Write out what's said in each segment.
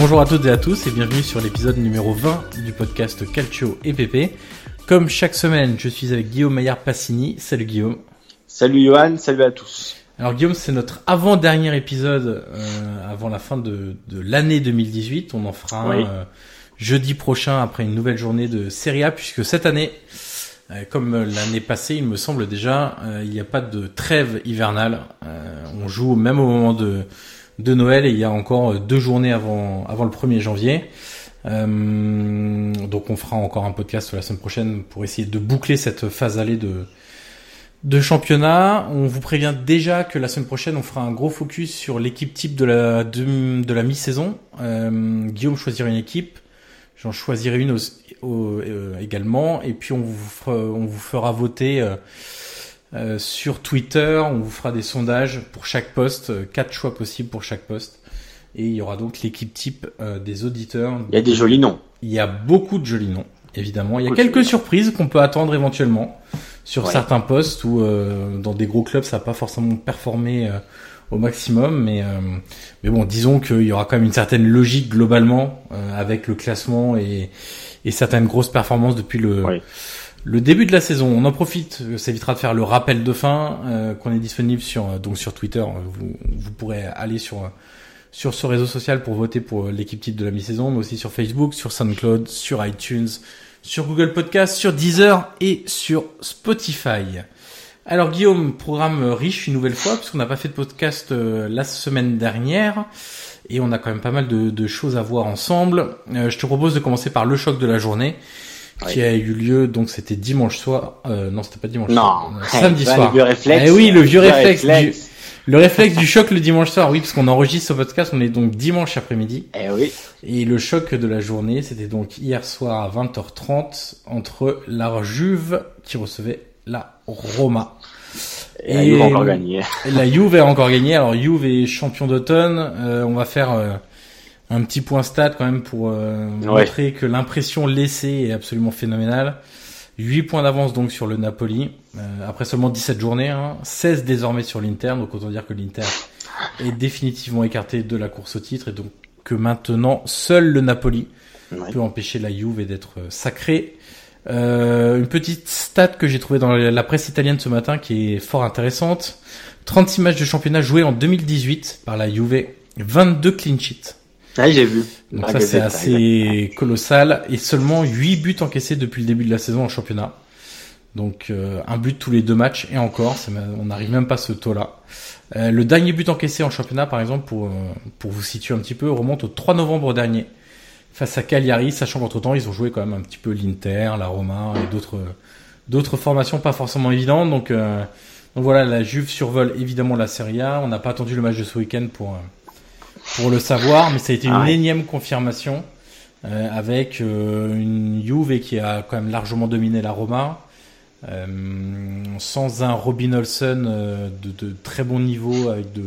Bonjour à toutes et à tous et bienvenue sur l'épisode numéro 20 du podcast Calcio et PP. Comme chaque semaine, je suis avec Guillaume Maillard Passini. Salut Guillaume. Salut Johan, salut à tous. Alors Guillaume, c'est notre avant-dernier épisode euh, avant la fin de, de l'année 2018. On en fera un Oui. euh, jeudi prochain après une nouvelle journée de Serie A puisque cette année, euh, comme l'année passée, il me semble déjà, euh, il n'y a pas de trêve hivernale. Euh, on joue même au moment de, de Noël et il y a encore euh, deux journées avant, avant le 1er janvier. Euh, donc on fera encore un podcast la semaine prochaine pour essayer de boucler cette phase allée de, de championnat. On vous prévient déjà que la semaine prochaine, on fera un gros focus sur l'équipe type de la, de, de la mi-saison. Euh, Guillaume choisira une équipe. J'en choisirai une euh, également. Et puis, on vous on vous fera voter euh, sur Twitter. On vous fera des sondages pour chaque poste. euh, Quatre choix possibles pour chaque poste. Et il y aura donc l'équipe type euh, des auditeurs. Il y a des jolis noms. Il y a beaucoup de jolis noms, évidemment. Il y a quelques surprises qu'on peut attendre éventuellement sur Ouais. certains postes où euh, dans des gros clubs ça n'a pas forcément performé euh, au maximum, mais euh, mais bon, disons qu'il y aura quand même une certaine logique globalement euh, avec le classement et et certaines grosses performances depuis le. Le début de la saison. On en profite, ça évitera de faire le rappel de fin euh, qu'on est disponible sur euh, donc sur Twitter. Vous vous pourrez aller sur euh, sur ce réseau social pour voter pour l'équipe type de la mi-saison, mais aussi sur Facebook, sur SoundCloud, sur iTunes, sur Google Podcast, sur Deezer et sur Spotify. Alors Guillaume, programme riche une nouvelle fois, puisqu'on n'a pas fait de podcast la semaine dernière, et on a quand même pas mal de, choses à voir ensemble. Je te propose de commencer par le choc de la journée, qui a eu lieu, donc c'était dimanche soir, euh, non c'était pas dimanche Non, soir, euh, samedi vois, soir. Le vieux réflexe. Eh oui, le vieux réflexe du-. Le réflexe du choc le dimanche soir, oui, parce qu'on enregistre ce podcast, on est donc dimanche après-midi. Eh oui. Et le choc de la journée, c'était donc hier soir à 20h30 entre la Juve qui recevait la Roma. Et la Juve a encore gagné. La Juve a encore gagné. Alors Juve est champion d'automne. Euh, on va faire euh, un petit point stat quand même pour euh, Ouais. montrer que l'impression laissée est absolument phénoménale. 8 points d'avance donc sur le Napoli, euh, après seulement 17 journées, hein, 16 désormais sur l'Inter, donc autant dire que l'Inter est définitivement écarté de la course au titre et donc que maintenant seul le Napoli Ouais. peut empêcher la Juve d'être euh, sacré. Euh, une petite stat que j'ai trouvée dans la presse italienne ce matin qui est fort intéressante. 36 matchs de championnat joués en 2018 par la Juve, 22 clean sheets. Oui, j'ai vu. Donc ça c'est assez colossal et seulement 8 buts encaissés depuis le début de la saison en championnat. Donc euh, un but tous les deux matchs et encore, on n'arrive même pas à ce taux-là. Euh, le dernier but encaissé en championnat, par exemple, pour euh, pour vous situer un petit peu, remonte au 3 novembre dernier face à Cagliari, sachant qu'entre temps ils ont joué quand même un petit peu l'Inter, la Roma et d'autres d'autres formations pas forcément évidentes. Donc euh, donc voilà, la Juve survole évidemment la Serie A. On n'a pas attendu le match de ce week-end pour euh, pour le savoir, mais ça a été une Ah ouais. énième confirmation euh, avec euh, une Juve qui a quand même largement dominé la Roma, euh, sans un Robin Olsen euh, de, de très bon niveau avec de,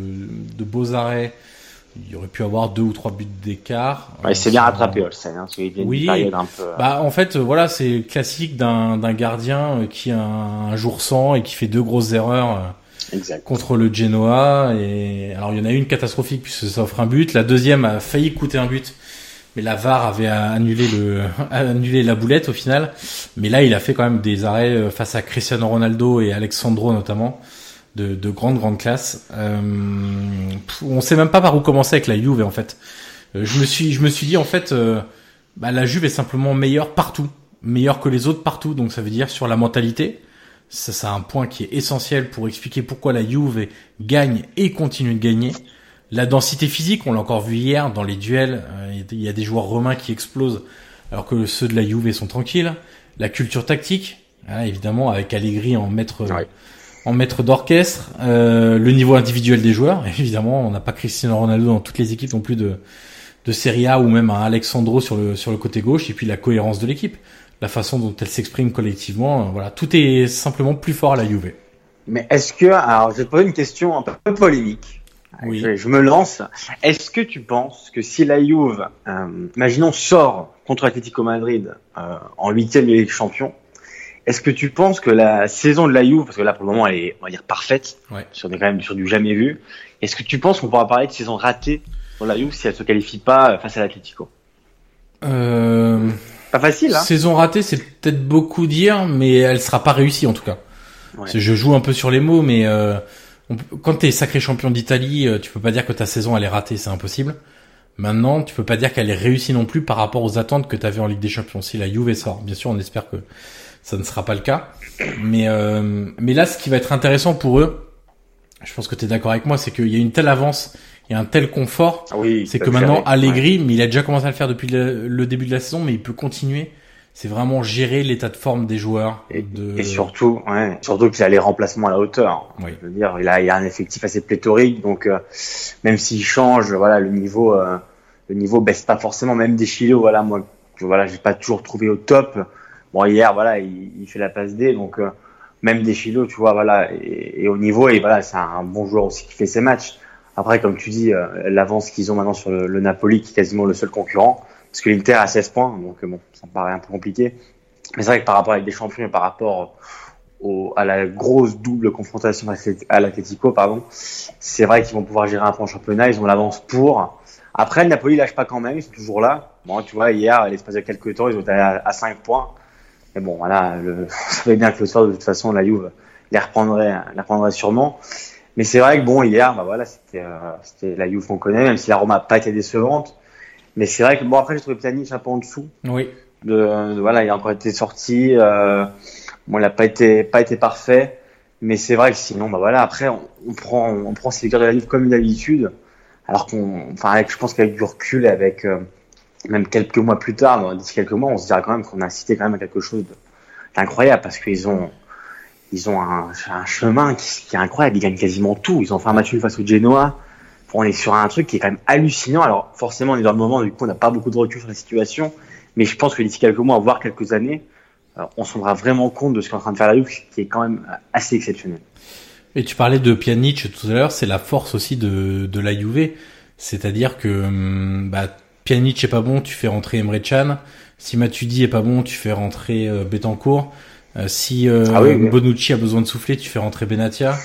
de beaux arrêts. Il aurait pu avoir deux ou trois buts d'écart. Ouais, Euh, c'est bien sans- rattrapé, Olsen, hein, Oui. un peu... euh, Bah en fait euh, voilà c'est classique d'un gardien euh, qui a un, un jour sans et qui fait deux grosses erreurs. Exact. contre le Genoa. Et alors il y en a une catastrophique puisque ça offre un but, la deuxième a failli coûter un but. Mais la VAR avait annulé le annulé la boulette au final. Mais là il a fait quand même des arrêts euh, face à Cristiano Ronaldo et Alexandro notamment de, de grande grande classe euh, on sait même pas par où commencer avec la Juve en fait. Euh, je me suis je me suis dit en fait euh, bah, la Juve est simplement meilleure partout meilleure que les autres partout. Donc ça veut dire sur la mentalité ça, c'est un point qui est essentiel pour expliquer pourquoi la Juve gagne et continue de gagner. La densité physique, on l'a encore vu hier dans les duels, euh, il y a des joueurs romains qui explosent alors que ceux de la Juve sont tranquilles. La culture tactique, hein, évidemment avec Allegri en maître Ouais. en maître d'orchestre, euh, le niveau individuel des joueurs, évidemment, on n'a pas Cristiano Ronaldo dans toutes les équipes non plus de de Serie A ou même un Alexandro sur le sur le côté gauche et puis la cohérence de l'équipe, la façon dont elle s'exprime collectivement, euh, voilà, tout est simplement plus fort à la Juve. Mais est-ce que, alors je vais te poser une question un peu polémique. Oui. Je, je me lance. Est-ce que tu penses que si la Juve, euh, imaginons, sort contre l'Atlético Madrid euh, en huitième de Ligue des Champions, est-ce que tu penses que la saison de la Juve, parce que là pour le moment elle est, on va dire, parfaite, Ouais. sur des quand même sur du jamais vu, est-ce que tu penses qu'on pourra parler de saison ratée pour la Juve si elle se qualifie pas face à l'Atlético? Euh, Pas facile, hein saison ratée, c'est peut-être beaucoup dire, mais elle sera pas réussie en tout cas. Ouais. Je joue un peu sur les mots, mais euh, on quand t'es sacré champion d'Italie, euh, tu peux pas dire que ta saison elle est ratée, c'est impossible. Maintenant, tu peux pas dire qu'elle est réussie non plus par rapport aux attentes que t'avais en Ligue des Champions. Si la Juve sort, bien sûr, on espère que ça ne sera pas le cas. Mais euh, mais là, ce qui va être intéressant pour eux, je pense que tu es d'accord avec moi, c'est qu'il y a une telle avance, il y a un tel confort Ah oui, c'est que maintenant. Ouais. Allegri, mais il a déjà commencé à le faire depuis le, le début de la saison, mais il peut continuer. C'est vraiment gérer l'état de forme des joueurs. Et, de... et surtout, ouais, surtout qu'il a les remplacements à la hauteur. Oui. Je veux dire, il a, il a un effectif assez pléthorique, donc euh, même s'il change, voilà, le niveau, euh, le niveau baisse pas forcément. Même des Chilo, voilà, moi, que, voilà, j'ai pas toujours trouvé au top. Bon, hier, voilà, il, il fait la passe D, donc euh, même des Chilo, tu vois, voilà, et, et au niveau, et voilà, c'est un bon joueur aussi qui fait ses matchs. Après, comme tu dis, euh, l'avance qu'ils ont maintenant sur le, Napoli, qui est quasiment le seul concurrent, parce que l'Inter a 16 points, donc euh, bon, ça me paraît un peu compliqué. Mais c'est vrai que par rapport avec des champions et par rapport au, à la grosse double confrontation à l'Atletico, pardon, c'est vrai qu'ils vont pouvoir gérer un en championnat, ils ont l'avance pour. Après, le Napoli lâche pas quand même, ils sont toujours là. Bon, tu vois, hier, à l'espace de quelques temps, ils ont été à, à 5 points. Mais bon, voilà, le, on savait bien que le soir, de toute façon, la Juve les reprendrait, la reprendrait sûrement. Mais c'est vrai que bon, hier, bah voilà, c'était, euh, c'était la Juve qu'on connaît, même si la Roma n'a pas été décevante. Mais c'est vrai que bon, après, j'ai trouvé Pjanic un peu en dessous Oui. de, de- voilà, il a encore été sorti. Euh, bon, il n'a pas été pas été parfait, mais c'est vrai que sinon, bah voilà, après on, on prend on prend ces victoires de la Ligue comme d'habitude, alors qu'on, enfin, avec, je pense qu'avec du recul avec euh, même quelques mois plus tard, d'ici quelques mois, on se dira quand même qu'on a cité quand même à quelque chose d'incroyable parce qu'ils ont ils ont un, chemin qui, est incroyable, ils gagnent quasiment tout. Ils ont fait un match face au Genoa. On est sur un truc qui est quand même hallucinant. Alors forcément, on est dans le moment, du coup, on n'a pas beaucoup de recul sur la situation. Mais je pense que d'ici quelques mois, voire quelques années, euh, on se rendra vraiment compte de ce qu'est en train de faire la Juve, qui est quand même assez exceptionnel. Et tu parlais de Pjanic tout à l'heure, c'est la force aussi de, de la Juve. C'est-à-dire que hum, bah, Pjanic est pas bon, tu fais rentrer Emre Can. Si Matuidi est pas bon, tu fais rentrer euh, Betancourt. Euh, si euh, Ah oui, oui. Bonucci a besoin de souffler, tu fais rentrer Benatia.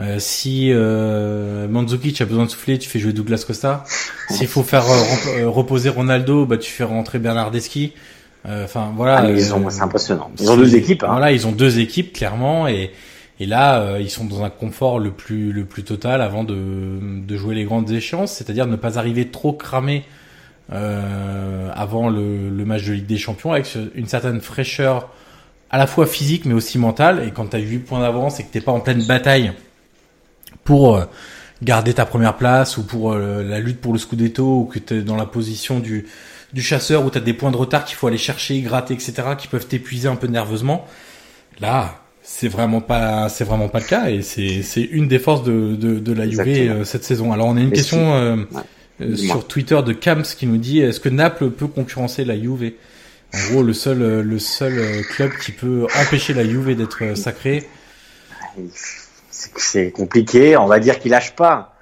Euh, si euh, Mandzukic a besoin de souffler, tu fais jouer Douglas Costa. S'il faut faire euh, euh, reposer Ronaldo, bah tu fais rentrer Bernardeschi. Euh, Enfin voilà. Ah, mais ils ont, c'est impressionnant. Ils ont deux équipes. Hein. Voilà, ils ont deux équipes clairement et et là euh, ils sont dans un confort le plus le plus total avant de de jouer les grandes échéances, c'est-à-dire ne pas arriver trop cramé euh, avant le, le, match de Ligue des Champions avec une certaine fraîcheur à la fois physique mais aussi mentale. Et quand tu as 8 points d'avance et que t'es pas en pleine bataille pour euh, garder ta première place ou pour euh, la lutte pour le Scudetto ou que tu es dans la position du, du chasseur où tu as des points de retard qu'il faut aller chercher, gratter, etc., qui peuvent t'épuiser un peu nerveusement. Là, c'est vraiment pas c'est vraiment pas le cas et c'est c'est une des forces de de, de la Juve cette saison. Alors on a une question euh, sur Twitter de Camps qui nous dit est-ce que Naples peut concurrencer la Juve? En gros, le seul euh, le seul euh, club qui peut empêcher la Juve d'être sacré. C'est compliqué. On va dire qu'il lâche pas.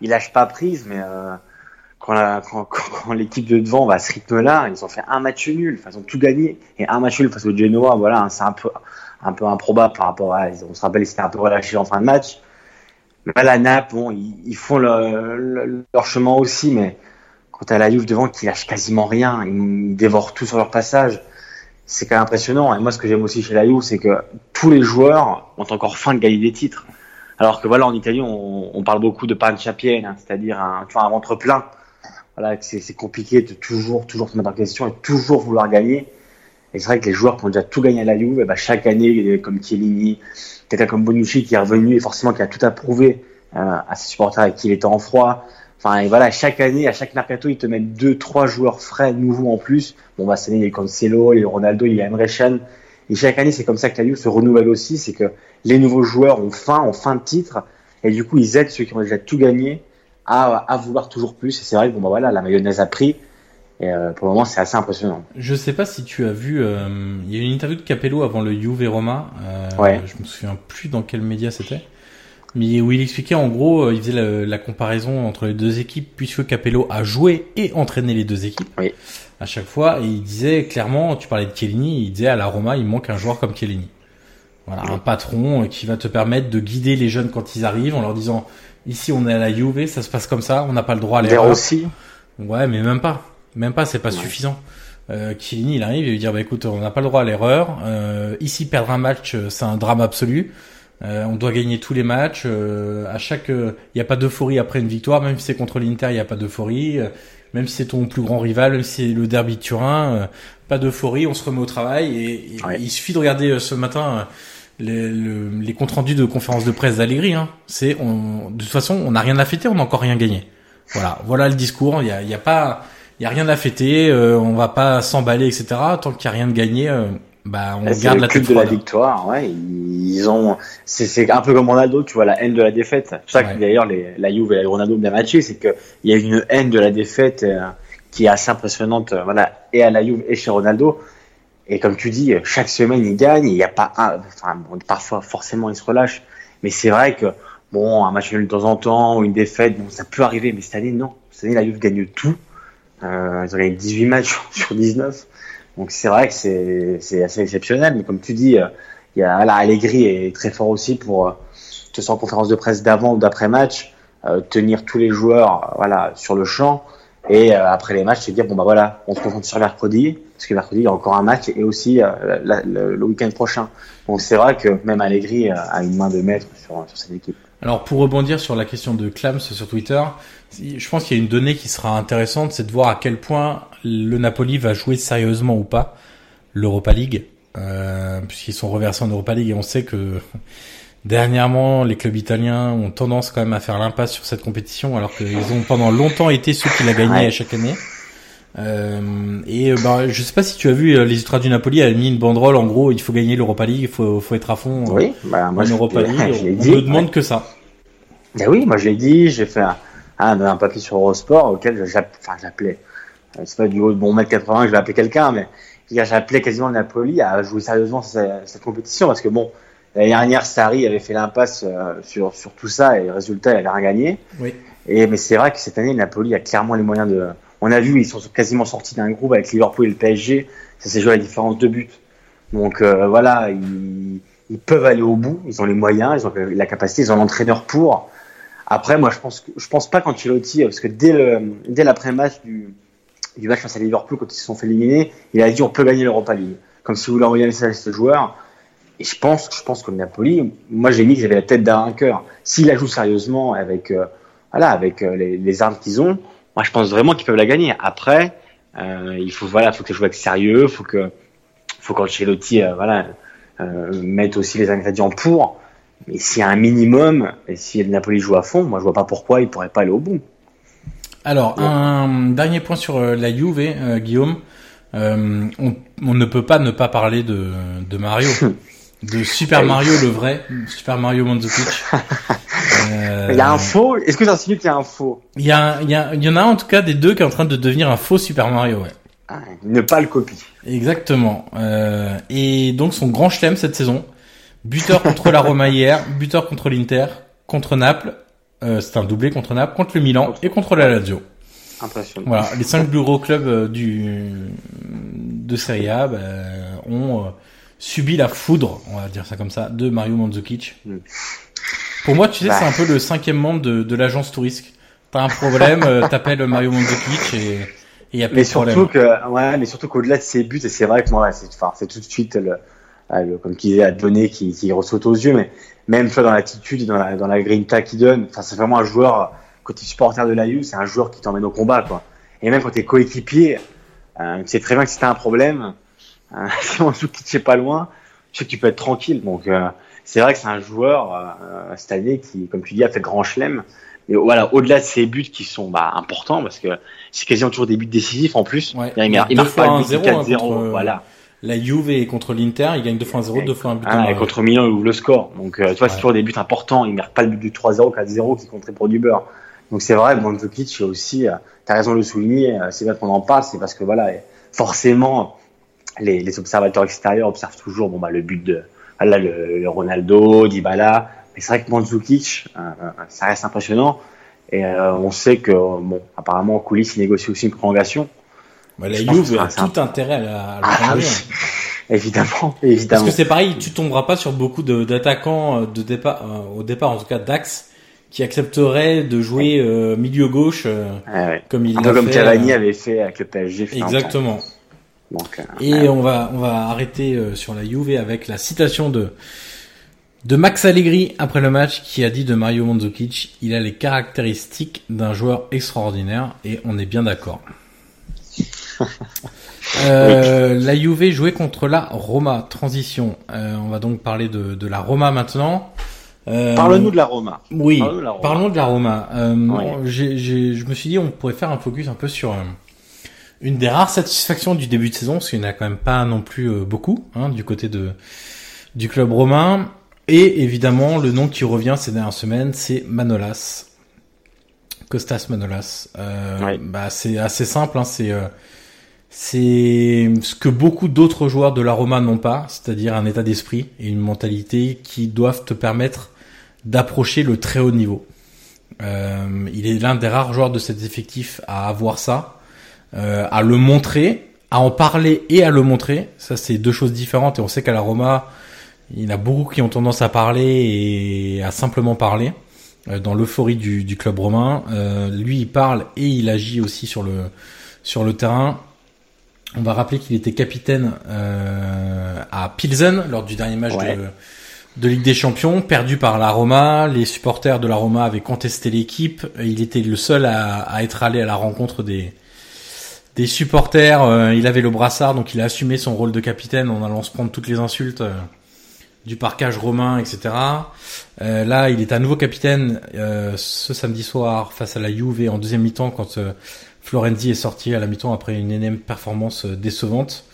Il lâche pas prise, mais euh, quand, l'équipe de devant va à ce rythme-là, ils ont fait un match nul, ils ont tout gagné et un match nul face au Genoa. Voilà, c'est un peu improbable par rapport à. On se rappelle, c'était un peu relâché en fin de match. Là, la Naples, bon, ils, font leur chemin aussi, mais quand à la Juve devant qui lâche quasiment rien, ils, dévorent tout sur leur passage, c'est quand même impressionnant. Et moi, ce que j'aime aussi chez la Juve, c'est que tous les joueurs ont encore faim de gagner des titres. Alors que voilà, en Italie, on, parle beaucoup de pancia piena, hein, c'est-à-dire un, un ventre plein. Voilà, c'est compliqué de toujours, toujours se mettre en question et toujours vouloir gagner. Et c'est vrai que les joueurs qui ont déjà tout gagné à la Juve, bah, chaque année, comme Chiellini, quelqu'un comme Bonucci qui est revenu et forcément qui a tout approuvé euh, à ses supporters avec qui était en froid. Enfin, et voilà, chaque année, à chaque mercato, ils te mettent deux, trois joueurs frais, nouveaux en plus. Bon, bah, cette année, il y a Cancelo, il y a Ronaldo, il y a Emre Can. Et chaque année, c'est comme ça que la Juve se renouvelle aussi, c'est que les nouveaux joueurs ont faim, ont faim de titre, et du coup, ils aident ceux qui ont déjà tout gagné à, à vouloir toujours plus. Et c'est vrai que bon, bah voilà, la mayonnaise a pris. Et euh, pour le moment, c'est assez impressionnant. Je sais pas si tu as vu, euh, il y a eu une interview de Capello avant le Juve Roma. Euh, ouais. Je me souviens plus dans quel média c'était. Mais où il expliquait en gros, euh, il faisait la, la, comparaison entre les deux équipes puisque Capello a joué et entraîné les deux équipes. Oui. À chaque fois, et il disait clairement, tu parlais de Chiellini, il disait à la Roma, il manque un joueur comme Chiellini. Voilà, un patron euh, qui va te permettre de guider les jeunes quand ils arrivent en leur disant ici on est à la Juve, ça se passe comme ça, on n'a pas le droit à l'erreur. aussi. Ouais, mais même pas. Même pas, c'est pas suffisant. Euh, il arrive et lui dire bah écoute, on n'a pas le droit à l'erreur. Euh, ici, perdre un match, euh, c'est un drame absolu. Euh, on doit gagner tous les matchs. Euh, à chaque, il n'y a pas d'euphorie après une victoire, même si c'est contre l'Inter, il n'y a pas d'euphorie. même si c'est ton plus grand rival, même si c'est le derby de Turin, pas d'euphorie. On se remet au travail et, il suffit de regarder ce matin. Les, les comptes rendus de conférence de presse d'Allegri, hein. c'est on, de toute façon on n'a rien à fêter, on n'a encore rien gagné. Voilà, voilà le discours. Il y a, y a pas, il y a rien à fêter, euh, on va pas s'emballer, etc. Tant qu'il y a rien de gagné, euh, bah on garde la tête de la victoire. Ouais, ils ont, c'est un peu comme Ronaldo, tu vois la haine de la défaite. C'est ça que d'ailleurs la Juve et Ronaldo bien matché, c'est que il y a une haine de la défaite euh, qui est assez impressionnante. Euh, voilà, et à la Juve et chez Ronaldo. Et comme tu dis, chaque semaine il gagne. Il n'y a pas un, enfin bon, parfois forcément il se relâche, mais c'est vrai que bon un match nul de temps en temps ou une défaite, bon ça peut arriver, mais cette année non. Cette année la Juve gagne tout. Euh, ils ont gagné 18 matchs sur 19. Donc c'est vrai que c'est assez exceptionnel. Mais comme tu dis, euh, il y a là, Allegri est très fort aussi pour, euh, en conférence de presse d'avant ou d'après match, euh, tenir tous les joueurs voilà sur le champ et après les matchs se dire bon bah voilà on se concentre sur mercredi parce que mercredi il y a encore un match et aussi le, le week-end prochain. Donc c'est vrai que même Allegri a une main de maître sur, sur cette équipe. Alors pour rebondir sur la question de Clams sur Twitter, je pense qu'il y a une donnée qui sera intéressante, c'est de voir à quel point le Napoli va jouer sérieusement ou pas l'Europa League, euh, puisqu'ils sont reversés en Europa League et on sait que dernièrement les clubs italiens ont tendance quand même à faire l'impasse sur cette compétition, alors qu'ils ont pendant longtemps été ceux qui la gagné à chaque année. Euh, et bah, je sais pas si tu as vu les Ultras du Napoli a mis une banderole en gros il faut gagner l'Europa League il faut, faut être à fond oui, bah, moi, en Europa League on ne demande que ça. Ben oui moi je l'ai dit j'ai fait un, un, un, papier sur Eurosport auquel j'appelais c'est pas du haut de bon mètre 80 que je vais appeler quelqu'un mais j'appelais quasiment le Napoli à jouer sérieusement cette, cette compétition parce que bon l'année dernière Sarri avait fait l'impasse sur, sur tout ça et résultat il avait rien gagné oui. et mais c'est vrai que cette année le Napoli a clairement les moyens de on a vu, ils sont quasiment sortis d'un groupe avec Liverpool et le PSG. Ça s'est joué à la différence de but. Donc euh, voilà, ils, ils, peuvent aller au bout. Ils ont les moyens, ils ont la capacité, ils ont l'entraîneur pour. Après, moi, je pense, pense pas qu'Ancelotti, parce que dès l'après-match du, match face à Liverpool, quand ils se sont fait éliminer, il a dit on peut gagner l'Europa League. Comme si vous voulez envoyer un message à ce joueur. Et je pense, je pense que Napoli, moi j'ai mis qu'ils avaient la tête d'un vainqueur. S'il la joue sérieusement avec, euh, voilà, avec euh, les, armes qu'ils ont, moi je pense vraiment qu'ils peuvent la gagner. Après, euh, il faut voilà, faut que ça joue avec sérieux, faut que faut qu'Ancelotti euh, voilà euh, mette aussi les ingrédients pour. Mais s'il y a un minimum et si le Napoli joue à fond, moi je vois pas pourquoi il pourrait pas aller au bout. Alors un dernier point sur euh, la Juve, euh, Guillaume. Euh, on, on ne peut pas ne pas parler de, de Mario, de Super Mario le vrai, Super Mario Mandzukic. Euh, Il y a un faux. Est-ce que tu insinues qu'il y a un faux Il y, a, il y, a, il y en a un, en tout cas des deux qui est en train de devenir un faux Super Mario, ouais. ah, Ne pas le copie. Exactement. Euh, et donc son grand chelem cette saison, buteur contre la Roma hier, buteur contre l'Inter, contre Naples, euh, c'est un doublé contre Naples, contre le Milan et contre la Lazio. Impressionnant. Voilà, les cinq plus gros clubs euh, du de Serie A bah, ont euh, subi la foudre, on va dire ça comme ça, de Mario Mandzukic. Mm. Pour moi, tu sais, Bah. c'est un peu le cinquième membre de, de l'agence touristique. T'as un problème, euh, t'appelles Mario Mandzukic et il y a plus Mais de problème. surtout que, ouais, mais surtout qu'au-delà de ses buts, et c'est vrai que moi, ouais, c'est, enfin, c'est tout de suite le, ah, le- comme qu'il disait, à donner qui, qui ressaute aux yeux, mais même, tu vois, dans l'attitude, dans la, dans la grinta qu'il donne, enfin, c'est vraiment un joueur, es supporter de l'AU, c'est un joueur qui t'emmène au combat, quoi. Et même quand t'es coéquipier, euh, tu sais très bien que si t'as un problème, euh, si on joue qui pas loin, tu sais que tu peux être tranquille. Donc, euh, c'est vrai que c'est un joueur, euh, cette année, qui, comme tu dis, a fait grand chelem. Mais voilà, au-delà de ses buts qui sont bah, importants, parce que c'est quasiment toujours des buts décisifs en plus. Ouais. Il, marque- il marque pas un le but du zéro, hein, 4-0. contre, voilà. La Juve et contre l'Inter, il gagne deux fois un 0, deux fois un but. Ah, et contre Milan, il ouvre le score. Donc, euh, tu vois, c'est toujours des buts importants. Il marque pas le but du 3-0, 4-0 qui compterait pour du beurre. Donc, c'est vrai, Mandzukic, aussi, euh, t'as raison de le souligner, euh, c'est bien qu'on en parle, c'est parce que voilà, forcément, les, les observateurs extérieurs observent toujours, bon, bah, le but de, voilà, le, le Ronaldo, Dybala. Mais c'est vrai que Mandzukic, euh, ça reste impressionnant. Et on sait que, bon, apparemment, en coulisses, il négocie aussi une prolongation. Bah, la Juve a tout intérêt à, la- à le Ah, prolonger. oui. Évidemment, Parce évidemment. que c'est pareil, tu tomberas pas sur beaucoup d'attaquants euh, de départ, euh, au départ en tout cas d'Axe, qui accepteraient de jouer euh, milieu gauche euh, ouais. comme il Un l'a peu comme fait, Cavani euh, avait fait avec le PSG. Exactement. Donc, euh, Et on va on va arrêter euh, sur la Juve avec la citation de de Max Allegri après le match qui a dit de Mario Mandzukic, il a les caractéristiques d'un joueur extraordinaire et on est bien d'accord. Euh, la Juve jouait contre la Roma. Transition. Euh, on va donc parler de, de la Roma maintenant. Euh, Parle-nous de la Roma. oui, Parlons de la Roma. Euh, je me suis dit on pourrait faire un focus un peu sur une des rares satisfactions du début de saison, parce qu'il n'y en a quand même pas non plus beaucoup hein, du côté de du club romain. Et évidemment, le nom qui revient ces dernières semaines, c'est Manolas. Costas Manolas. Euh, bah, c'est assez simple, hein, c'est euh, c'est ce que beaucoup d'autres joueurs de la Roma n'ont pas, c'est-à-dire un état d'esprit et une mentalité qui doivent te permettre d'approcher le très haut niveau. Euh, il est l'un des rares joueurs de cet effectif à avoir ça, euh, à le montrer, à en parler et à le montrer. Ça, c'est deux choses différentes et on sait qu'à la Roma, il y en a beaucoup qui ont tendance à parler et à simplement parler euh, dans l'euphorie du, du club romain. Euh, lui, il parle et il agit aussi sur le sur le terrain. On va rappeler qu'il était capitaine euh, à Pilsen lors du dernier match Ouais. de, de Ligue des Champions, perdu par la Roma. Les supporters de la Roma avaient contesté l'équipe. Il était le seul à, à être allé à la rencontre des des supporters. Euh, il avait le brassard, donc il a assumé son rôle de capitaine en allant se prendre toutes les insultes euh, du parcage romain, etc. Euh, là, il est à nouveau capitaine euh, ce samedi soir face à la Juve en deuxième mi-temps quand euh, Florenzi est sorti à la mi-temps après une énième performance euh, décevante.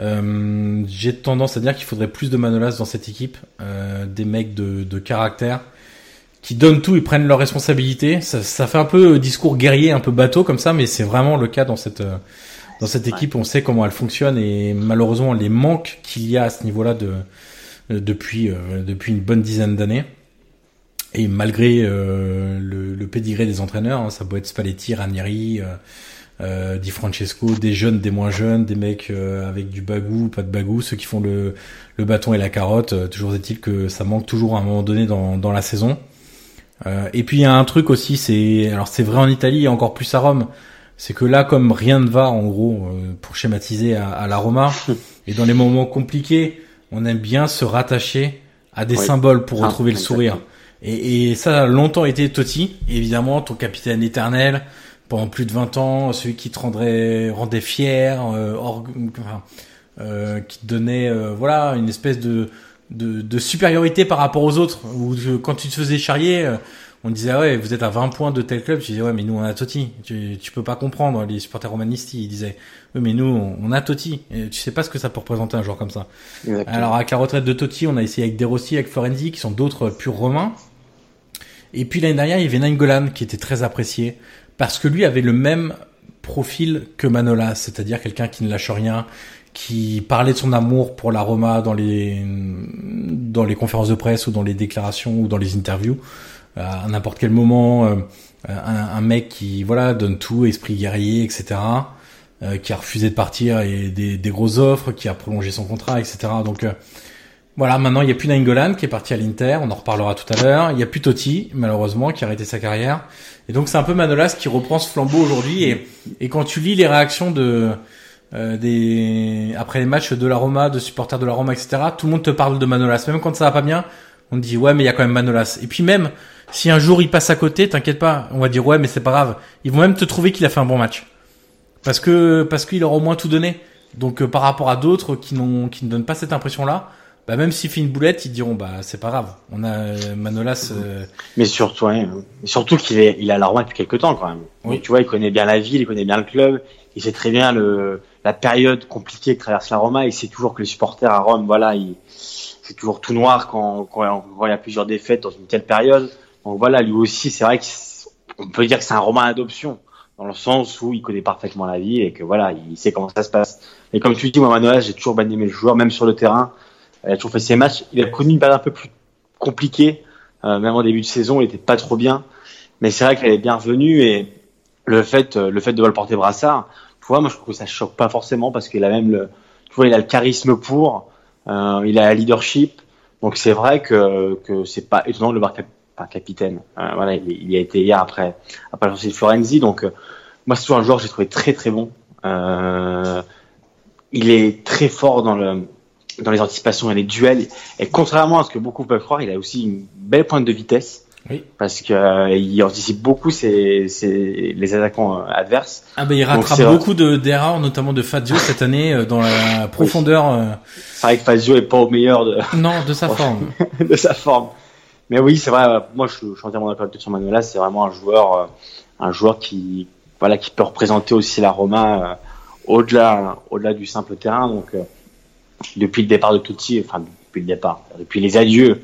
Euh, J'ai tendance à dire qu'il faudrait plus de Manolas dans cette équipe, euh, des mecs de, de caractère qui donnent tout et prennent leurs responsabilités. Ça, ça fait un peu discours guerrier, un peu bateau comme ça, mais c'est vraiment le cas dans cette euh, dans cette équipe. On sait comment elle fonctionne et malheureusement les manques qu'il y a à ce niveau-là de euh, depuis euh, depuis une bonne dizaine d'années. Et malgré euh, le, le pédigré des entraîneurs, hein, ça peut être Spalletti, Ranieri, euh, euh, Di Francesco, des jeunes, des moins jeunes, des mecs euh, avec du bagou, pas de bagou, ceux qui font le, le bâton et la carotte. euh, toujours est-il que ça manque toujours à un moment donné dans, dans la saison. Euh, et puis il y a un truc aussi, c'est alors c'est vrai en Italie et encore plus à Rome, c'est que là comme rien ne va en gros euh, pour schématiser à, à la Roma et dans les moments compliqués, on aime bien se rattacher à des Oui. symboles pour Ah, retrouver le sourire. Et, et ça a longtemps été Totti, évidemment ton capitaine éternel, pendant plus de 20 ans, celui qui te rendrait, rendait fier, euh, euh, qui te donnait euh, voilà une espèce de, de, de, supériorité par rapport aux autres. Ou quand tu te faisais charrier, on disait ah ouais vous êtes à 20 points de tel club. Tu disais ouais mais nous on a Totti. Tu, tu peux pas comprendre. Les supporters romanistes ils disaient oui mais nous on a Totti. Et tu sais pas ce que ça peut représenter un joueur comme ça. Alors avec la retraite de Totti, on a essayé avec De Rossi, avec Florenzi qui sont d'autres purs romains. Et puis l'année dernière, il y avait Nainggolan qui était très apprécié parce que lui avait le même profil que Manolas, c'est-à-dire quelqu'un qui ne lâche rien, qui parlait de son amour pour la Roma dans les dans les conférences de presse ou dans les déclarations ou dans les interviews. À n'importe quel moment euh, un, mec qui voilà donne tout esprit guerrier etc euh, qui a refusé de partir et des, des grosses offres qui a prolongé son contrat etc donc euh, voilà, maintenant il n'y a plus Nainggolan qui est parti à l'Inter, on en reparlera tout à l'heure. Il n'y a plus Totti, malheureusement, qui a arrêté sa carrière. Et donc c'est un peu Manolas qui reprend ce flambeau aujourd'hui. Et, et quand tu lis les réactions de euh, après les matchs de la Roma, de supporters de la Roma, etc., tout le monde te parle de Manolas. Même quand ça va pas bien, on te dit ouais mais il y a quand même Manolas. Et puis même si un jour il passe à côté, t'inquiète pas, on va dire ouais mais c'est pas grave. Ils vont même te trouver qu'il a fait un bon match parce que parce qu'il aura au moins tout donné. Donc euh, par rapport à d'autres qui qui ne donnent pas cette impression là bah même s'il fait une boulette, ils diront bah c'est pas grave. On a euh, Manolas. Euh, mais surtout, surtout qu'il est, il a la Roma depuis quelques temps quand même. Oui. tu vois, il connaît bien la ville, il connaît bien le club, il sait très bien le la période compliquée que traverse la Roma. Il sait toujours que les supporters à Rome, voilà, il, c'est toujours tout noir quand, quand, il y a plusieurs défaites dans une telle période. Donc voilà, lui aussi, c'est vrai qu'on peut dire que c'est un Romain adoption dans le sens où il connaît parfaitement la vie et que voilà, il sait comment ça se passe. Et comme tu dis, moi Manolas, j'ai toujours bien aimé le joueur, même sur le terrain. Il a toujours fait ses matchs. Il a connu une période un peu plus compliquée. Euh, même en début de saison, il était pas trop bien. Mais c'est vrai qu'elle est bien revenue et le fait, euh, le fait de devoir le porter brassard, tu vois, moi je trouve que ça choque pas forcément parce qu'il a même le, tu vois, il a le charisme pour, euh, il a la leadership. Donc c'est vrai que que c'est pas étonnant de le voir cap capitaine. Voilà, il, a été hier après après le de Florenzi. Donc moi c'est toujours un joueur que j'ai trouvé très très bon. il est très fort dans le dans les anticipations et les duels. Et contrairement à ce que beaucoup peuvent croire, il a aussi une belle pointe de vitesse. Oui. Parce que euh, il anticipe beaucoup ses, ses, les attaquants euh, adverses. Ah ben il rattrape beaucoup de d'erreurs, notamment de Fazio cette année euh, dans la profondeur. Euh... C'est vrai que Fazio est pas au meilleur de. Non, de sa forme. de sa forme. Mais oui, c'est vrai. Moi, je, je suis entièrement d'accord avec Manuela. C'est vraiment un joueur, un joueur qui, voilà, qui peut représenter aussi la Roma au-delà, au-delà du simple terrain. Donc depuis le départ de Totti, enfin depuis le départ, depuis les adieux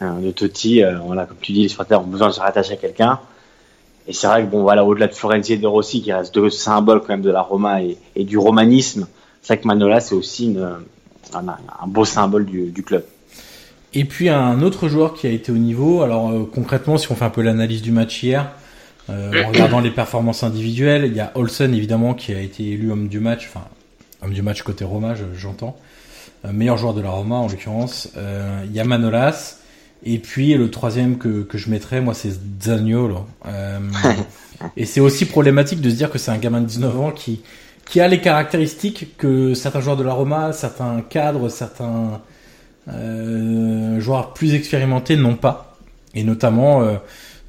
hein, de Totti, euh, voilà, comme tu dis, les supporters ont besoin de se rattacher à quelqu'un. Et c'est vrai que bon, voilà, au-delà de Florenzi et de Rossi, qui restent deux symboles quand même de la Roma et, du romanisme, c'est vrai que Manola, c'est aussi un, beau symbole du, du, club. Et puis un autre joueur qui a été au niveau. Alors euh, concrètement, si on fait un peu l'analyse du match hier, euh, en regardant les performances individuelles, il y a Olsen évidemment qui a été élu homme du match, enfin homme du match côté Roma, j'entends. Euh, meilleur joueur de la Roma en l'occurrence. Euh, il y a Manolas. Et puis le troisième que, que je mettrais, moi, c'est Zaniolo. Euh, et c'est aussi problématique de se dire que c'est un gamin de 19 ans qui, qui a les caractéristiques que certains joueurs de la Roma, certains cadres, certains euh, joueurs plus expérimentés n'ont pas. Et notamment, euh,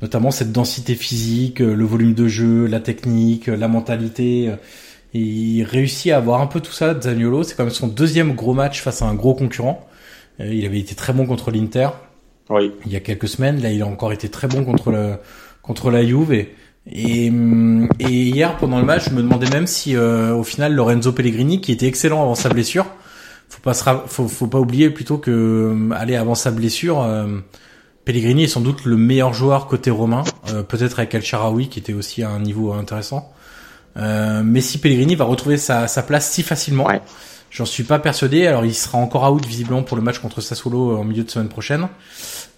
notamment cette densité physique, le volume de jeu, la technique, la mentalité il réussit à avoir un peu tout ça, Zaniolo. C'est quand même son deuxième gros match face à un gros concurrent. Euh, il avait été très bon contre l'Inter. Oui. Il y a quelques semaines. Là, il a encore été très bon contre le, contre la Juve. Et, et, et hier, pendant le match, je me demandais même si, euh, au final, Lorenzo Pellegrini, qui était excellent avant sa blessure, faut pas faut, faut pas oublier plutôt que euh, aller avant sa blessure, Pellegrini est sans doute le meilleur joueur côté romain, peut-être avec El Sharawi qui était aussi à un niveau intéressant. Euh, Messi Pellegrini va retrouver sa, sa place si facilement. Ouais. J'en suis pas persuadé. Alors il sera encore out visiblement pour le match contre Sassuolo en milieu de semaine prochaine.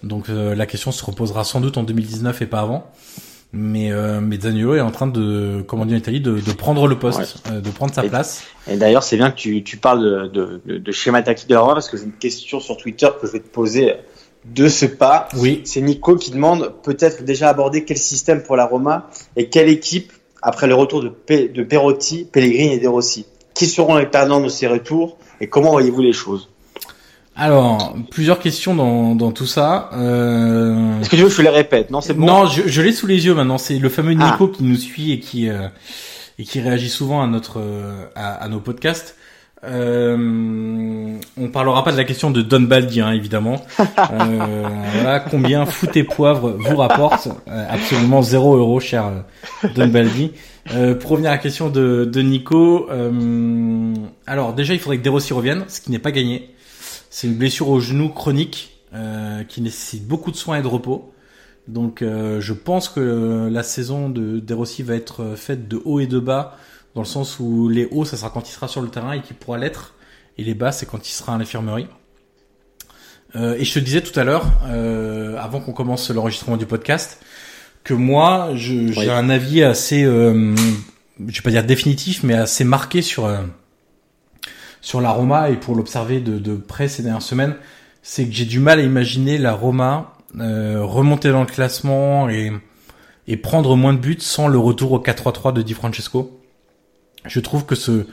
Donc euh, la question se reposera sans doute en 2019 et pas avant. Mais euh, mais Danielo est en train de, comment dire en Italie, de, de prendre le poste, euh, de prendre sa et, place. Et d'ailleurs c'est bien que tu, tu parles de, de, de, schéma tactique de la Roma parce que j'ai une question sur Twitter que je vais te poser de ce pas. Oui. C'est Nico qui demande peut-être déjà aborder quel système pour la Roma et quelle équipe après le retour de, de Perotti, Pellegrini et De Rossi Qui seront les perdants de ces retours et comment voyez-vous les choses? Alors, plusieurs questions dans, dans tout ça. Euh... Est-ce que tu veux que je les répète? Non, c'est bon? Non, je, je l'ai sous les yeux maintenant. C'est le fameux Ah. Nico qui nous suit et qui euh, et qui réagit souvent à notre euh, à, à nos podcasts. Euh, on parlera pas de la question de Don Baldi, hein, évidemment. Euh, voilà, combien foot et poivre vous rapporte Euh, Absolument zéro euro, cher euh, Don Baldi. Euh, pour revenir à la question de, de Nico, euh, alors déjà il faudrait que Derossi revienne, ce qui n'est pas gagné. C'est une blessure au genou chronique euh, qui nécessite beaucoup de soins et de repos. Donc euh, je pense que la saison de Derossi va être faite de haut et de bas, dans le sens où les hauts, ça sera quand il sera sur le terrain et qu'il pourra l'être, et les bas, c'est quand il sera à l'infirmerie. Euh, et je te disais tout à l'heure, euh, avant qu'on commence l'enregistrement du podcast, que moi, je- j'ai Oui. un avis assez, euh, je vais pas dire définitif, mais assez marqué sur euh, sur la Roma et pour l'observer de, de près ces dernières semaines, c'est que j'ai du mal à imaginer la Roma euh, remonter dans le classement et et prendre moins de buts sans le retour au 4-3-3 de Di Francesco. Je trouve que ce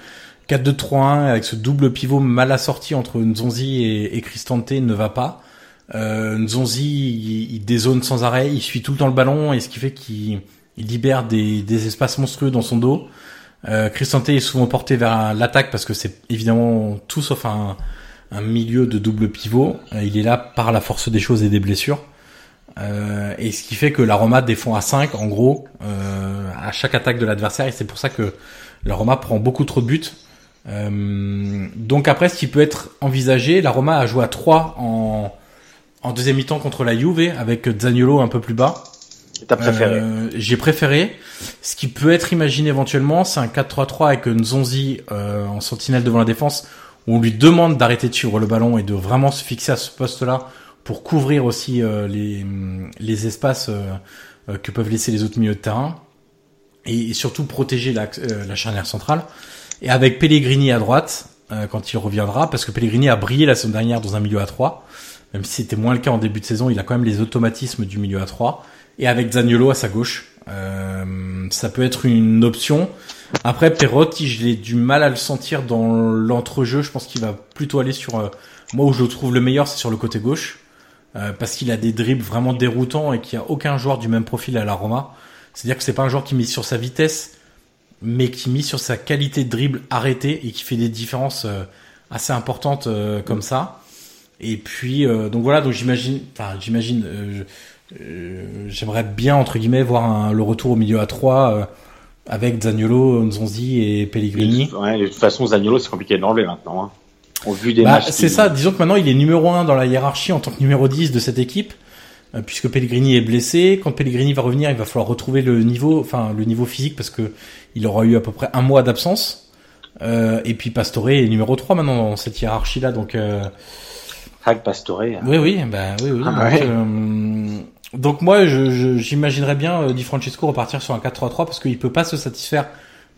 4-2-3-1 avec ce double pivot mal assorti entre Nzonzi et, et Cristante ne va pas. Euh, Nzonzi, il, il dézone sans arrêt, il suit tout le temps le ballon et ce qui fait qu'il il libère des, des espaces monstrueux dans son dos. Euh, est souvent porté vers l'attaque parce que c'est évidemment tout sauf un, un milieu de double pivot. Euh, il est là par la force des choses et des blessures. Euh, et ce qui fait que la Roma défend à 5 en gros euh, à chaque attaque de l'adversaire et c'est pour ça que la Roma prend beaucoup trop de buts. Euh, donc après ce qui peut être envisagé, la Roma a joué à 3 en, en deuxième mi-temps contre la Juve avec Zaniolo un peu plus bas. T'as préféré Euh, J'ai préféré. Ce qui peut être imaginé éventuellement, c'est un 4-3-3 avec Nzonzi euh, en sentinelle devant la défense, où on lui demande d'arrêter de suivre le ballon et de vraiment se fixer à ce poste-là pour couvrir aussi euh, les, les espaces que peuvent laisser les autres milieux de terrain et, surtout protéger la, euh, la charnière centrale. Et avec Pellegrini à droite, euh, quand il reviendra, parce que Pellegrini a brillé la semaine dernière dans un milieu à 3, même si c'était moins le cas en début de saison, il a quand même les automatismes du milieu à 3 et avec Zaniolo à sa gauche. Euh, ça peut être une option. Après, Perotti, je l'ai du mal à le sentir dans l'entrejeu. Je pense qu'il va plutôt aller sur... moi, où je le trouve le meilleur, c'est sur le côté gauche. Parce qu'il a des dribbles vraiment déroutants et qu'il n'y a aucun joueur du même profil à la Roma. C'est-à-dire que c'est pas un joueur qui mise sur sa vitesse, mais qui mise sur sa qualité de dribble arrêtée et qui fait des différences euh, assez importantes euh, comme ça. Et puis, euh, donc voilà, donc j'imagine, enfin, j'imagine, j'aimerais bien, entre guillemets, voir un- le retour au milieu à 3 euh, avec Zaniolo, Nzonzi et Pellegrini. Ouais, de toute façon, Zaniolo, c'est compliqué de l'enlever maintenant. Hein. Au vu des Bah, matchs. c'est qui- ça, disons que maintenant il est numéro 1 dans la hiérarchie en tant que numéro 10 de cette équipe, puisque Pellegrini est blessé. Quand Pellegrini va revenir, il va falloir retrouver le niveau, enfin le niveau physique, parce que il aura eu à peu près un mois d'absence. Euh, et puis Pastore est numéro 3 maintenant dans cette hiérarchie-là, donc euh, Hag Pastore. hein. oui, oui, bah oui, oui. Ah, donc, ouais. euh, donc moi, je- je- j'imaginerais bien euh, Di Francesco repartir sur un 4-3-3 parce qu'il peut pas se satisfaire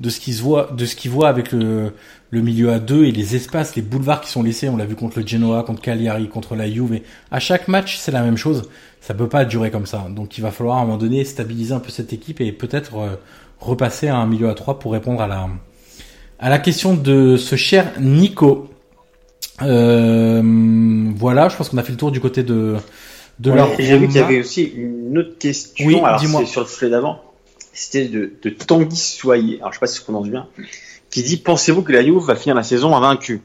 de ce qu'il se voit, de ce qu'il voit avec le, le milieu à deux et les espaces, les boulevards qui sont laissés. On l'a vu contre le Genoa, contre Cagliari, contre la Juve. Et à chaque match, c'est la même chose. Ça peut pas durer comme ça. Donc il va falloir à un moment donné stabiliser un peu cette équipe et peut-être euh, repasser à un milieu à 3 pour répondre à la à la question de ce cher Nico. Euh, voilà, je pense qu'on a fait le tour du côté de de Ouais, J'ai vu qu'il y avait aussi une autre question. Oui, alors c'est sur le flux d'avant. C'était de, de Tanguy Soyer. Alors je sais pas si je prononce bien. Qui dit Pensez-vous que la Juve va finir la saison invaincue?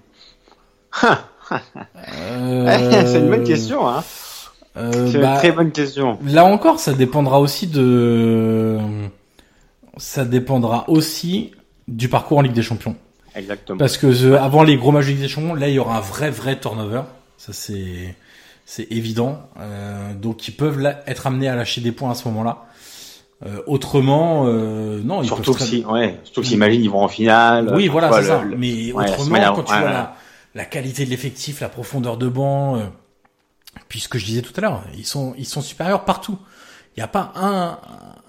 Euh, C'est une bonne question, hein. euh, C'est bah, une très bonne question. Là encore, ça dépendra aussi de, ça dépendra aussi du parcours en Ligue des Champions. Exactement. Parce que euh, avant les gros matchs de Ligue des Champions, là il y aura un vrai vrai turnover. Ça c'est c'est évident. Euh, donc ils peuvent là, être amenés à lâcher des points à ce moment-là. Euh, autrement, euh, non, ils Surtout que très- si, ouais, surtout que s'imagine ils vont en finale. Oui, voilà, Parfois, c'est ça. le- Mais ouais, autrement, quand tu ouais, vois ouais. la, la qualité de l'effectif, la profondeur de banc, euh, puis ce que je disais tout à l'heure, ils sont, ils sont supérieurs partout. Il n'y a pas un,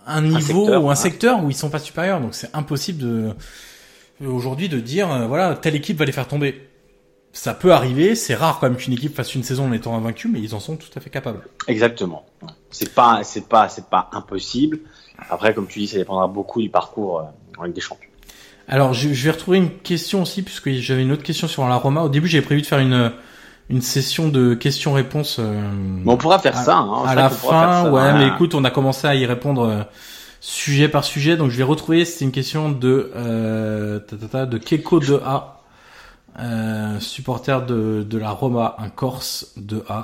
un niveau secteur, ou un secteur où ils sont pas supérieurs. Donc c'est impossible de, aujourd'hui de dire, euh, voilà, telle équipe va les faire tomber. Ça peut arriver, c'est rare quand même qu'une équipe fasse une saison en étant invaincue, mais ils en sont tout à fait capables. Exactement. C'est pas, c'est pas, c'est pas impossible. Après, comme tu dis, ça dépendra beaucoup du parcours euh, en Ligue des Champions. Alors, je, je vais retrouver une question aussi, puisque j'avais une autre question sur la Roma. Au début, j'avais prévu de faire une, une session de questions-réponses. Euh, on pourra faire à, ça. Hein, à la fin, ouais, mais écoute, on a commencé à y répondre euh, sujet par sujet, donc je vais retrouver. C'était une question de euh, de Keko de A, euh, supporter de, de la Roma, un Corse de A,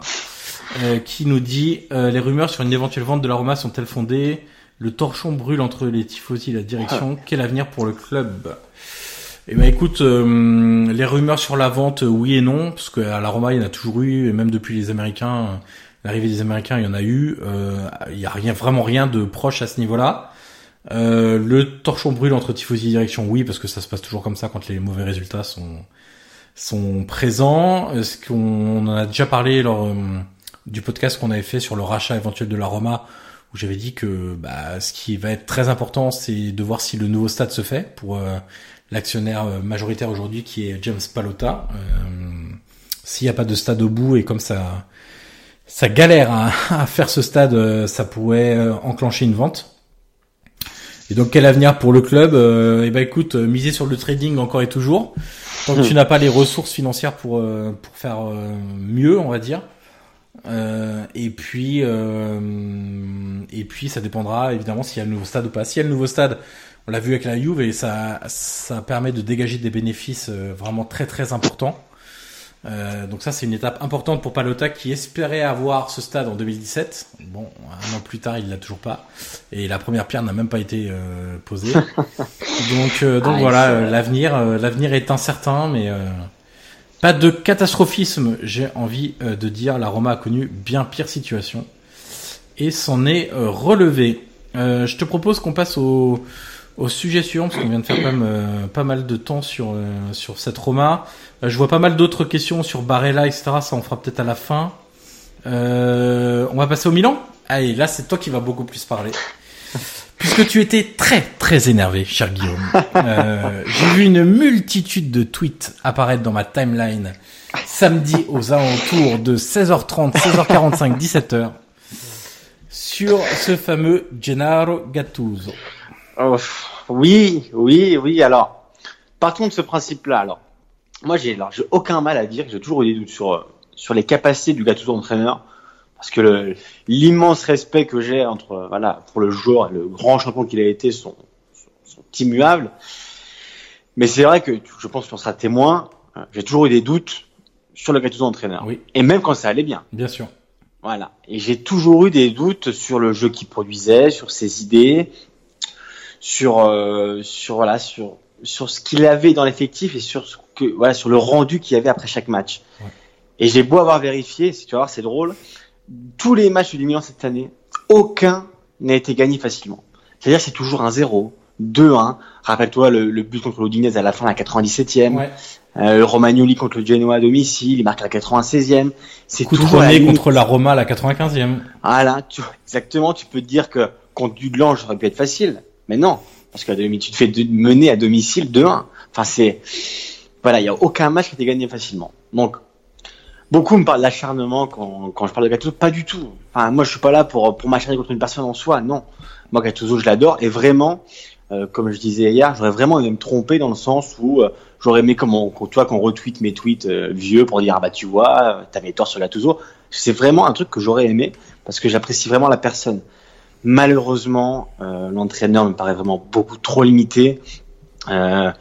euh, qui nous dit les rumeurs sur une éventuelle vente de la Roma sont-elles fondées? Le torchon brûle entre les tifosi et la direction. Quel avenir pour le club? Eh ben écoute, euh, les rumeurs sur la vente, oui et non, parce qu'à la Roma il y en a toujours eu, et même depuis les Américains, l'arrivée des Américains, il y en a eu. Euh, il y a rien, vraiment rien de proche à ce niveau-là. Euh, le torchon brûle entre tifosi et direction, oui, parce que ça se passe toujours comme ça quand les mauvais résultats sont sont présents. Est-ce qu'on en a déjà parlé lors du podcast qu'on avait fait sur le rachat éventuel de la Roma, où j'avais dit que bah, ce qui va être très important, c'est de voir si le nouveau stade se fait pour l'actionnaire euh, majoritaire aujourd'hui qui est James Palota. Euh, s'il n'y a pas de stade au bout et comme ça, ça galère à, faire ce stade, euh, ça pourrait enclencher une vente. Et donc quel avenir pour le club? Eh ben écoute, miser sur le trading encore et toujours. Tant que tu hmm. n'as pas les ressources financières pour pour faire mieux, on va dire. Et puis et puis ça dépendra évidemment s'il y a le nouveau stade ou pas. S'il y a le nouveau stade, on l'a vu avec la Juve et ça, ça permet de dégager des bénéfices euh, vraiment très très importants. Euh, donc ça c'est une étape importante pour Palota qui espérait avoir ce stade en 2017. Bon, un an plus tard il l'a toujours pas et la première pierre n'a même pas été euh, posée. donc euh, donc ah, voilà l'avenir l'avenir est incertain mais pas de catastrophisme j'ai envie de dire. La Roma a connu bien pire situation et s'en est relevé. je te propose qu'on passe au au sujet suivant, parce qu'on vient de faire euh, pas, mal de temps sur, euh, sur cette Roma, euh, je vois pas mal d'autres questions sur Barella, etc. Ça, on fera peut-être à la fin. on va passer au Milan? Allez, là, c'est toi qui vas beaucoup plus parler. Puisque tu étais très très énervé, cher Guillaume. J'ai vu une multitude de tweets apparaître dans ma timeline samedi aux alentours de 16h30, 16h45, 17h sur ce fameux Gennaro Gattuso. Oh, oui, oui, oui. Alors, partons de ce principe-là. Alors, moi, j'ai, aucun mal à dire j'ai toujours eu des doutes sur, euh, sur les capacités du gâteau d'entraîneur. Parce que l'immense respect que j'ai entre, voilà, pour le joueur et le grand champion qu'il a été sont, sont, immuables. Mais c'est vrai que je pense qu'on sera témoin. J'ai toujours eu des doutes sur le gâteau d'entraîneur. Oui. Et même quand ça allait bien. Bien sûr. Voilà. Et j'ai toujours eu des doutes sur le jeu qu'il produisait, sur ses idées, sur euh, sur voilà sur sur ce qu'il avait dans l'effectif et sur ce que voilà sur le rendu qu'il y avait après chaque match. Et j'ai beau avoir vérifié, si tu vas voir, c'est drôle. Tous les matchs du Milan cette année, aucun n'a été gagné facilement. C'est-à-dire c'est toujours un 0, 2-1. Rappelle-toi le, but contre l'Odinese à la fin, à la 97e. Ouais. Euh, Romagnoli contre le Genoa à domicile, il marque à la 96e. C'est tout contre la Roma à la 95e. Voilà, tu, exactement. Tu peux te dire que contre Duglange, ça aurait pu être facile. Mais non, parce qu'à tu te fais mener à domicile 2-1. Enfin, c'est voilà, il y a aucun match qui été gagné facilement. Donc beaucoup me parlent d'acharnement quand, quand je parle de Gattuso, pas du tout. Enfin, moi je suis pas là pour pour m'acharner contre une personne en soi, non. Moi Gattuso, je l'adore et vraiment euh, comme je disais hier, j'aurais vraiment aimé me tromper dans le sens où euh, j'aurais aimé comment tu vois qu'on retweet mes tweets euh, vieux pour dire ah bah tu vois, t'avais tort sur Gattuso. C'est vraiment un truc que j'aurais aimé parce que j'apprécie vraiment la personne. Malheureusement, euh, l'entraîneur me paraît vraiment beaucoup trop limité. Euh,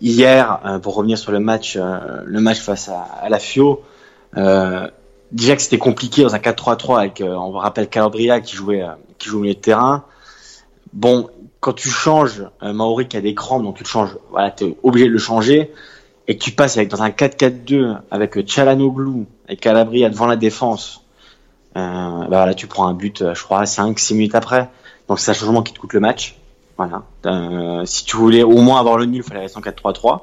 hier, euh, pour revenir sur le match, le match face à, la Fio, déjà que c'était compliqué dans un 4-3-3 avec, on vous rappelle Calabria qui jouait, qui joue au milieu de terrain. Bon, quand tu changes Maori qui a des crampes, donc tu le changes, voilà, t'es obligé de le changer, et que tu passes avec dans un 4-4-2 avec Chalanoglu et Calabria devant la défense euh, bah là, tu prends un but, euh, je crois, 5-6 minutes après. Donc c'est un changement qui te coûte le match. Voilà. Euh, si tu voulais au moins avoir le nul, il fallait rester en 4-3-3.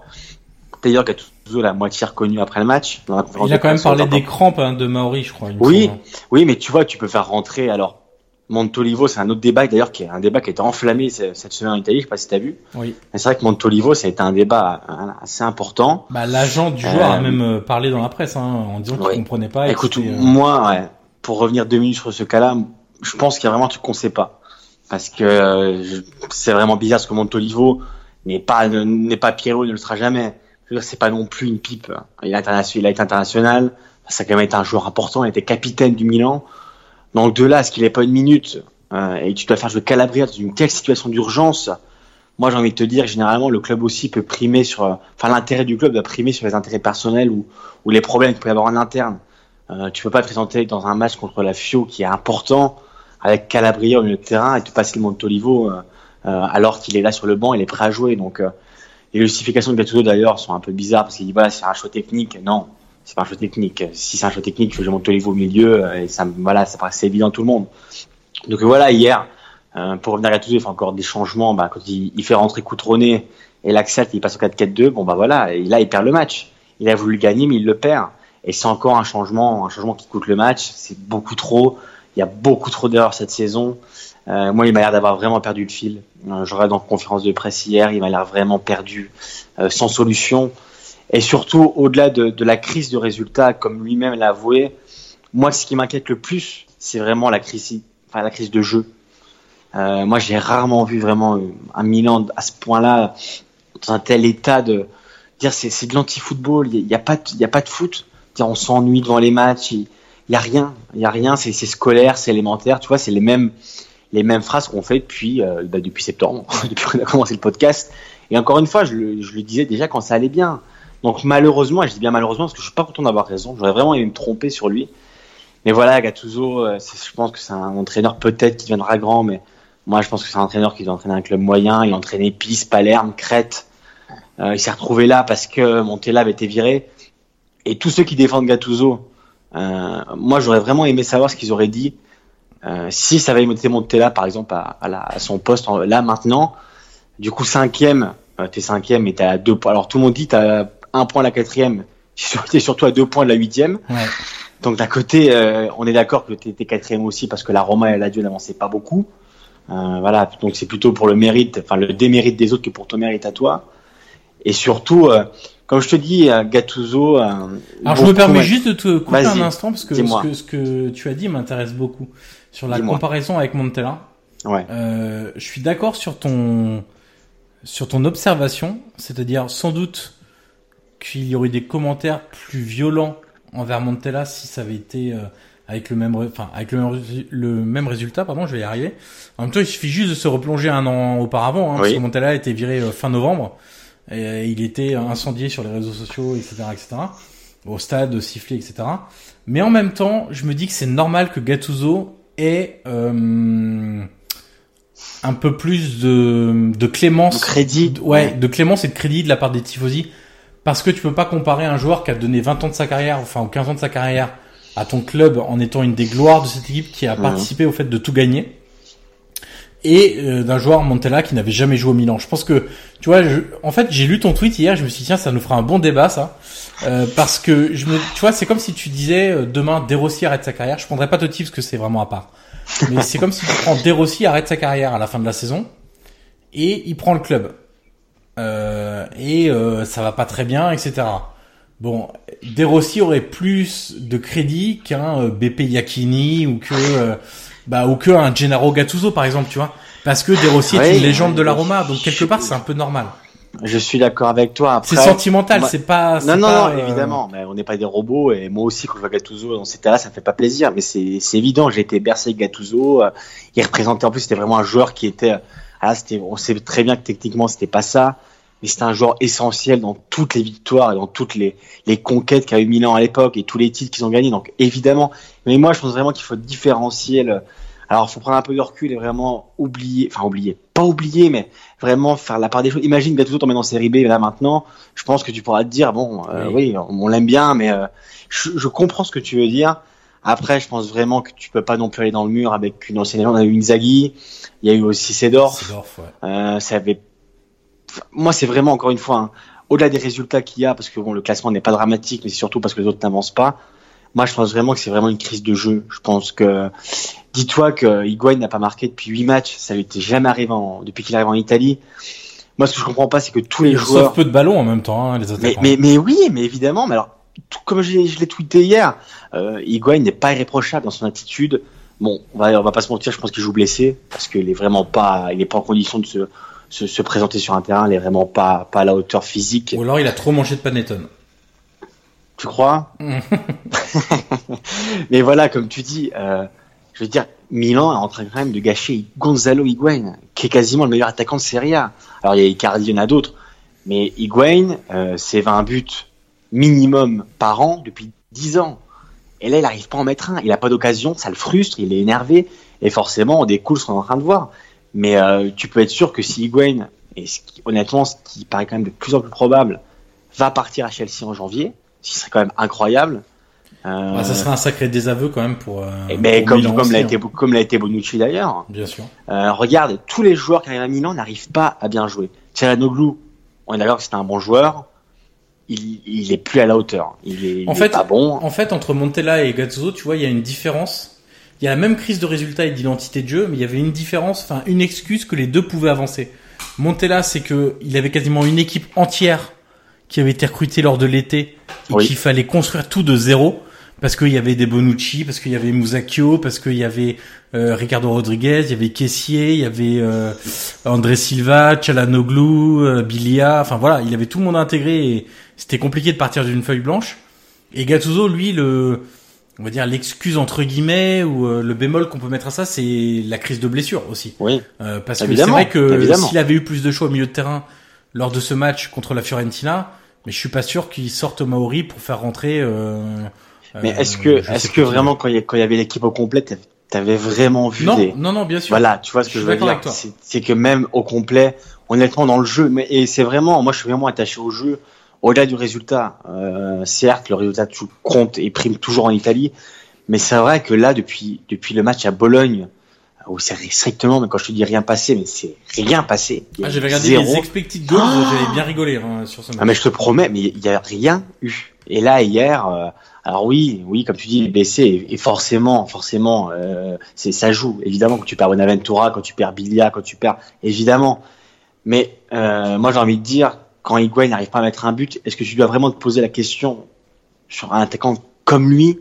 D'ailleurs, Gattuso l'a moitié reconnu après le match. il a quand même parlé des crampes hein, de Maori, je crois. Oui, oui, mais tu vois, tu peux faire rentrer. Alors, Montolivo, c'est un autre débat d'ailleurs qui est un débat qui a été enflammé cette semaine en Italie. Je sais pas si t'as vu. Oui. C'est vrai que Montolivo, ça a été un débat assez important. Bah, l'agent du joueur a même parlé dans la presse hein, en disant qu'il comprenait pas. Écoute, moi, ouais, pour revenir deux minutes sur ce cas-là, je pense qu'il y a vraiment un truc qu'on sait pas. Parce que euh, c'est vraiment bizarre ce que Montolivo n'est pas n'est pas Pierrot, ne le sera jamais. C'est pas non plus une pipe. Il a, été international. ça a quand même été un joueur important, il était capitaine du Milan. Donc de là ce qu'il n'ait pas une minute? Euh, et tu dois faire jouer Calabria dans une telle situation d'urgence, moi j'ai envie de te dire généralement le club aussi peut primer sur, enfin l'intérêt du club doit primer sur les intérêts personnels ou, ou les problèmes qu'il peut y avoir en interne. Euh, tu peux pas te présenter dans un match contre la Fio qui est important avec Calabria au milieu de terrain et te passer le Montolivo euh, euh, alors qu'il est là sur le banc, il est prêt à jouer. Donc euh, les justifications de Gattuso d'ailleurs sont un peu bizarres parce qu'il dit voilà c'est un choix technique. Non, c'est pas un choix technique. Si c'est un choix technique, il faut que je monte Olivo au milieu et ça, voilà, ça paraît évident à tout le monde. Donc voilà, hier, euh, pour revenir à Gattuso, il fait encore des changements. Bah, quand il, fait rentrer Coutronnet et l'accepte, il passe au 4-4-2. Bon bah voilà, et là il perd le match. Il a voulu gagner, mais il le perd. Et c'est encore un changement, un changement qui coûte le match. C'est beaucoup trop. Il y a beaucoup trop d'erreurs cette saison. Euh, moi, il m'a l'air d'avoir vraiment perdu le fil. Euh, je regarde en conférence de presse hier, il m'a l'air vraiment perdu, euh, sans solution. Et surtout, au-delà de, de, la crise de résultats, comme lui-même l'a avoué, moi, ce qui m'inquiète le plus, c'est vraiment la crise, enfin, la crise de jeu. Euh, moi, j'ai rarement vu vraiment un Milan à ce point-là, dans un tel état de dire c'est, de l'anti-football. Il n'y a, pas, il y a pas de foot. On s'ennuie devant les matchs. Il n'y a rien. Il y a rien. C'est scolaire, c'est élémentaire. Tu vois, c'est les mêmes, les mêmes phrases qu'on fait depuis, euh, bah, depuis septembre, depuis qu'on a commencé le podcast. Et encore une fois, je le, disais déjà quand ça allait bien. Donc malheureusement, et je dis bien malheureusement parce que je suis pas content d'avoir raison, j'aurais vraiment aimé me tromper sur lui. Mais voilà, Gattuso, euh, je pense que c'est un entraîneur peut-être qui deviendra grand, mais moi je pense que c'est un entraîneur qui doit entraîner un club moyen. Il a entraîné Pise, Palerme, Crète. Euh, il s'est retrouvé là parce que Montella avait été viré. Et tous ceux qui défendent Gattuso, moi j'aurais vraiment aimé savoir ce qu'ils auraient dit euh, si ça avait été Montella par exemple à, à, la, à son poste en, là maintenant. Du coup cinquième, euh, t'es cinquième et t'as à deux points. Alors tout le monde dit t'as un point à la quatrième, t'es surtout à deux points de la huitième. Ouais. Donc d'un côté, euh, on est d'accord que t'es quatrième aussi parce que la Roma et la Dio n'avançaient pas beaucoup. Euh, voilà, donc c'est plutôt pour le mérite, enfin le démérite des autres que pour ton mérite à toi. Et surtout, euh, comme je te dis, euh, Gattuso. Alors je me permets juste de te couper un instant parce que ce, que ce que tu as dit m'intéresse beaucoup sur la comparaison avec Montella. Ouais. Euh, je suis d'accord sur ton sur ton observation, c'est-à-dire sans doute qu'il y aurait des commentaires plus violents envers Montella si ça avait été euh, avec le même, enfin avec le même, le même résultat, pardon, je vais y arriver. En même temps, il suffit juste de se replonger un an auparavant, hein, oui. parce que Montella a été viré euh, fin novembre et il était incendié sur les réseaux sociaux, etc., etc. Au stade, sifflé, etc. Mais en même temps, je me dis que c'est normal que Gattuso ait euh, un peu plus de, de clémence, de crédit, ouais, ouais, de clémence et de crédit de la part des tifosi. Parce que tu peux pas comparer un joueur qui a donné 20 ans de sa carrière, enfin ou 15 ans de sa carrière à ton club en étant une des gloires de cette équipe qui a mmh. participé au fait de tout gagner et euh, d'un joueur Montella qui n'avait jamais joué au Milan. Je pense que tu vois, je, en fait, j'ai lu ton tweet hier, je me suis dit tiens, ça nous fera un bon débat ça euh, parce que je me tu vois, c'est comme si tu disais euh, demain Derossi arrête sa carrière, je prendrais pas Totti parce que c'est vraiment à part. Mais c'est comme si tu prends Derossi arrête sa carrière à la fin de la saison et il prend le club. Euh, et euh, ça va pas très bien, etc. Bon, Derossi aurait plus de crédit qu'un euh, BP Yakini ou que bah ou que un Gennaro Gattuso par exemple, tu vois, parce que Derossi oui, est une légende de la Roma, donc quelque part c'est un peu normal. Je suis d'accord avec toi. C'est sentimental, moi... c'est pas. Non, non, pas, non, évidemment. Mais on n'est pas des robots et moi aussi quand je vois Gattuso dans cet état-là, ça me fait pas plaisir. Mais c'est évident. J'ai été bercé Gattuso. Il représentait en plus, c'était vraiment un joueur qui était. Ah, c'était. On sait très bien que techniquement c'était pas ça mais c'est un joueur essentiel dans toutes les victoires et dans toutes les, les conquêtes qu'a eu Milan à l'époque et tous les titres qu'ils ont gagnés. Donc évidemment, mais moi je pense vraiment qu'il faut différencier le. Alors, il faut prendre un peu de recul et vraiment oublier, enfin oublier, pas oublier, mais vraiment faire la part des choses. Imagine Gattuso tomber dans série B là maintenant. Je pense que tu pourras te dire bon, euh, oui. oui, on, on l'aime bien, mais euh, je, je, comprends ce que tu veux dire. Après, je pense vraiment que tu peux pas non plus aller dans le mur avec une ancienne légende. On a eu Inzaghi, il y a eu aussi Sedorf. Sedorf ouais. euh, ça avait moi, c'est vraiment encore une fois, hein, au-delà des résultats qu'il y a, parce que bon, le classement n'est pas dramatique, mais c'est surtout parce que les autres n'avancent pas. Moi, je pense vraiment que c'est vraiment une crise de jeu. Je pense que, dis-toi que Higuain n'a pas marqué depuis 8 matchs. Ça lui était jamais arrivé en, depuis qu'il arrive en Italie. Moi, ce que je comprends pas, c'est que tous les Il joueurs. peu de ballons en même temps, hein, les attaquants. Mais, mais, mais, oui, mais évidemment. Mais alors, tout, comme je, je l'ai tweeté hier, euh, Higuain n'est pas irréprochable dans son attitude. Bon, on va, on va pas se mentir, je pense qu'il joue blessé parce qu'il est vraiment pas, il est pas en condition de se, se, se, présenter sur un terrain, il est vraiment pas, pas à la hauteur physique. Ou alors il a trop mangé de panettone. Tu crois Mais voilà, comme tu dis, euh, je veux dire, Milan est en train quand même de gâcher Gonzalo Higuain, qui est quasiment le meilleur attaquant de Serie A. Alors il y a Icardi, il y en a d'autres, mais Higuain, euh, c'est 20 buts minimum par an depuis 10 ans. Et là, il n'arrive pas à en mettre un. Il n'a pas d'occasion, ça le frustre, il est énervé, et forcément, on découle ce qu'on est en train de voir. Mais euh, tu peux être sûr que si Higuain, et ce qui- honnêtement, ce qui paraît quand même de plus en plus probable, va partir à Chelsea en janvier, ce qui serait quand même incroyable. Euh, Ah, ça serait un sacré désaveu quand même pour. euh, et mais pour comme, Milan comme l'a aussi, été, hein. comme l'a été Bonucci d'ailleurs. Bien sûr. Euh, regarde, tous les joueurs qui arrivent à Milan n'arrivent pas à bien jouer. Tchalanoglu, on est d'accord que c'est un bon joueur. Il, il est plus à la hauteur. Il est, il est pas bon. en fait, entre Montella et Gattuso, tu vois, il y a une différence. Il y a la même crise de résultat et d'identité de jeu, mais il y avait une différence, enfin une excuse que les deux pouvaient avancer. Montella, c'est que il avait quasiment une équipe entière qui avait été recrutée lors de l'été et Oui. qu'il fallait construire tout de zéro parce qu'il y avait des Bonucci, parce qu'il y avait Musacchio, parce qu'il y avait euh, Ricardo Rodriguez, il y avait Kessier, il y avait euh, André Silva, Chalanoglu, euh, Bilia, enfin voilà, il avait tout le monde intégré et c'était compliqué de partir d'une feuille blanche. Et Gattuso, lui, le, on va dire l'excuse entre guillemets ou euh, le bémol qu'on peut mettre à ça, c'est la crise de blessure aussi. Oui. Euh, parce que c'est vrai que s'il avait eu plus de choix au milieu de terrain lors de ce match contre la Fiorentina, mais je suis pas sûr qu'il sorte Maori pour faire rentrer. Euh, Mais euh, est-ce que, je est-ce que vraiment quand il y, avait l'équipe au complet, t'avais- vraiment vu Non, des... non, non, bien sûr. Voilà, tu vois ce Je que suis je veux dire. avec toi. C'est c'est que même au complet, honnêtement dans le jeu, mais et c'est vraiment, moi je suis vraiment attaché au jeu. Au-delà du résultat, euh, certes le résultat tout compte et prime toujours en Italie, mais c'est vrai que là depuis depuis le match à Bologne, où c'est strictement, mais quand je te dis rien passé, mais c'est rien passé. Ah, j'avais regardé zéro. les expected goals, j'avais bien rigolé hein, sur ce match. Ah mais je te promets, mais il y a rien eu. Et là hier, euh, alors oui, oui, comme tu dis, il est blessé et, et forcément, forcément, euh, c'est ça joue. Évidemment, quand tu perds Bonaventura, quand tu perds Bilia, quand tu perds, évidemment. Mais euh, moi j'ai envie de dire, quand Higuain n'arrive pas à mettre un but, est-ce que tu dois vraiment te poser la question sur un attaquant comme lui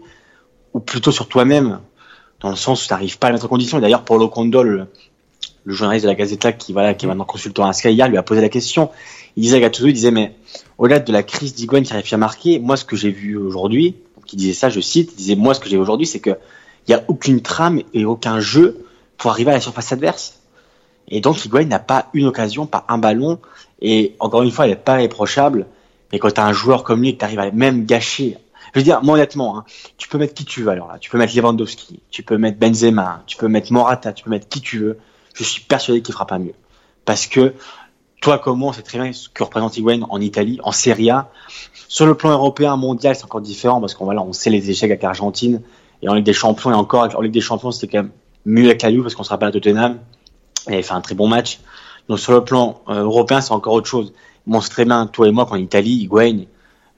ou plutôt sur toi-même, dans le sens où tu n'arrives pas à mettre en condition? D'ailleurs, Paulo Condol, le, journaliste de la Gazzetta, qui voilà, qui est maintenant consultant à Sky, lui a posé la question. Il disait à Gattuso, il disait, mais au-delà de la crise d'Higuain qui arrive à marquer, moi, ce que j'ai vu aujourd'hui, donc il disait ça, je cite, il disait, moi, ce que j'ai vu aujourd'hui, c'est que il y a aucune trame et aucun jeu pour arriver à la surface adverse. Et donc, Higuain n'a pas une occasion, pas un ballon. Et encore une fois, elle n'est pas réprochable. Mais quand tu as un joueur comme lui, que tu arrives à même gâcher. Je veux dire, moi, honnêtement, hein, tu peux mettre qui tu veux alors là. Tu peux mettre Lewandowski, tu peux mettre Benzema, tu peux mettre Morata, tu peux mettre qui tu veux. Je suis persuadé qu'il fera pas mieux. Parce que toi comme moi, on sait très bien ce que représente Higuain en Italie, en Serie A. Sur le plan européen, mondial, c'est encore différent parce qu'on voilà, on sait les échecs avec l'Argentine. Et en Ligue des Champions, et encore en Ligue des Champions, c'était quand même mieux avec la parce qu'on se rappelle à Tottenham. Il avait fait un très bon match. Donc sur le plan euh, européen, c'est encore autre chose. Bien, toi et moi, qu'en Italie, Higuain,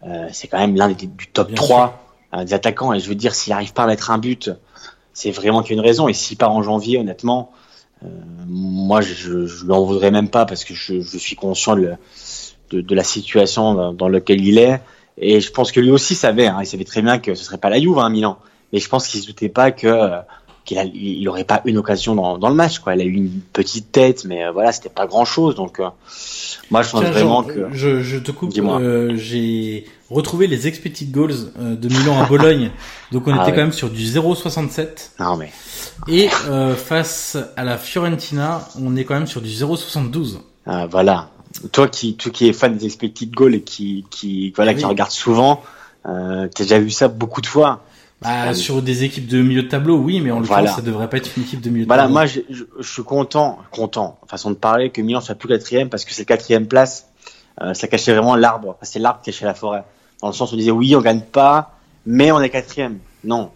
euh, c'est quand même l'un des du top Bien 3 euh, des attaquants. Et je veux dire, s'il n'arrive pas à mettre un but, c'est vraiment qu'il y a une raison. Et s'il part en janvier, honnêtement, euh, moi, je, je lui en voudrais même pas parce que je, je suis conscient de, de, de la situation dans, dans laquelle il est. Et je pense que lui aussi savait, hein, il savait très bien que ce serait pas la Juve, hein, Milan. Mais je pense qu'il se doutait pas que euh, qu'il il aurait pas une occasion dans, dans le match. Quoi. Il a eu une petite tête, mais euh, voilà, c'était pas grand chose. Donc, euh, moi, je pense Tiens, vraiment Jean, que. je, je te coupe. Dis-moi. euh, J'ai retrouvé les expected goals euh, de Milan à Bologne. Donc on Ah était ouais. quand même sur du 0,67. Non, mais Et euh, face à la Fiorentina, on est quand même sur du 0,72. euh, voilà. Toi qui, toi qui es fan des expected goals et qui, qui, voilà, qui regarde souvent, euh, t'as déjà vu ça beaucoup de fois. Bah, Ah sur des équipes de milieu de tableau, oui, mais en l'occurrence, Voilà. ça devrait pas être une équipe de milieu de Voilà, tableau. moi, je, je, je suis content, content, façon de parler, que Milan soit plus quatrième parce que c'est quatrième place. Euh, ça cachait vraiment l'arbre. Enfin, c'est l'arbre qui cachait la forêt. Dans le sens où on disait oui, on gagne pas, mais on est quatrième. Non.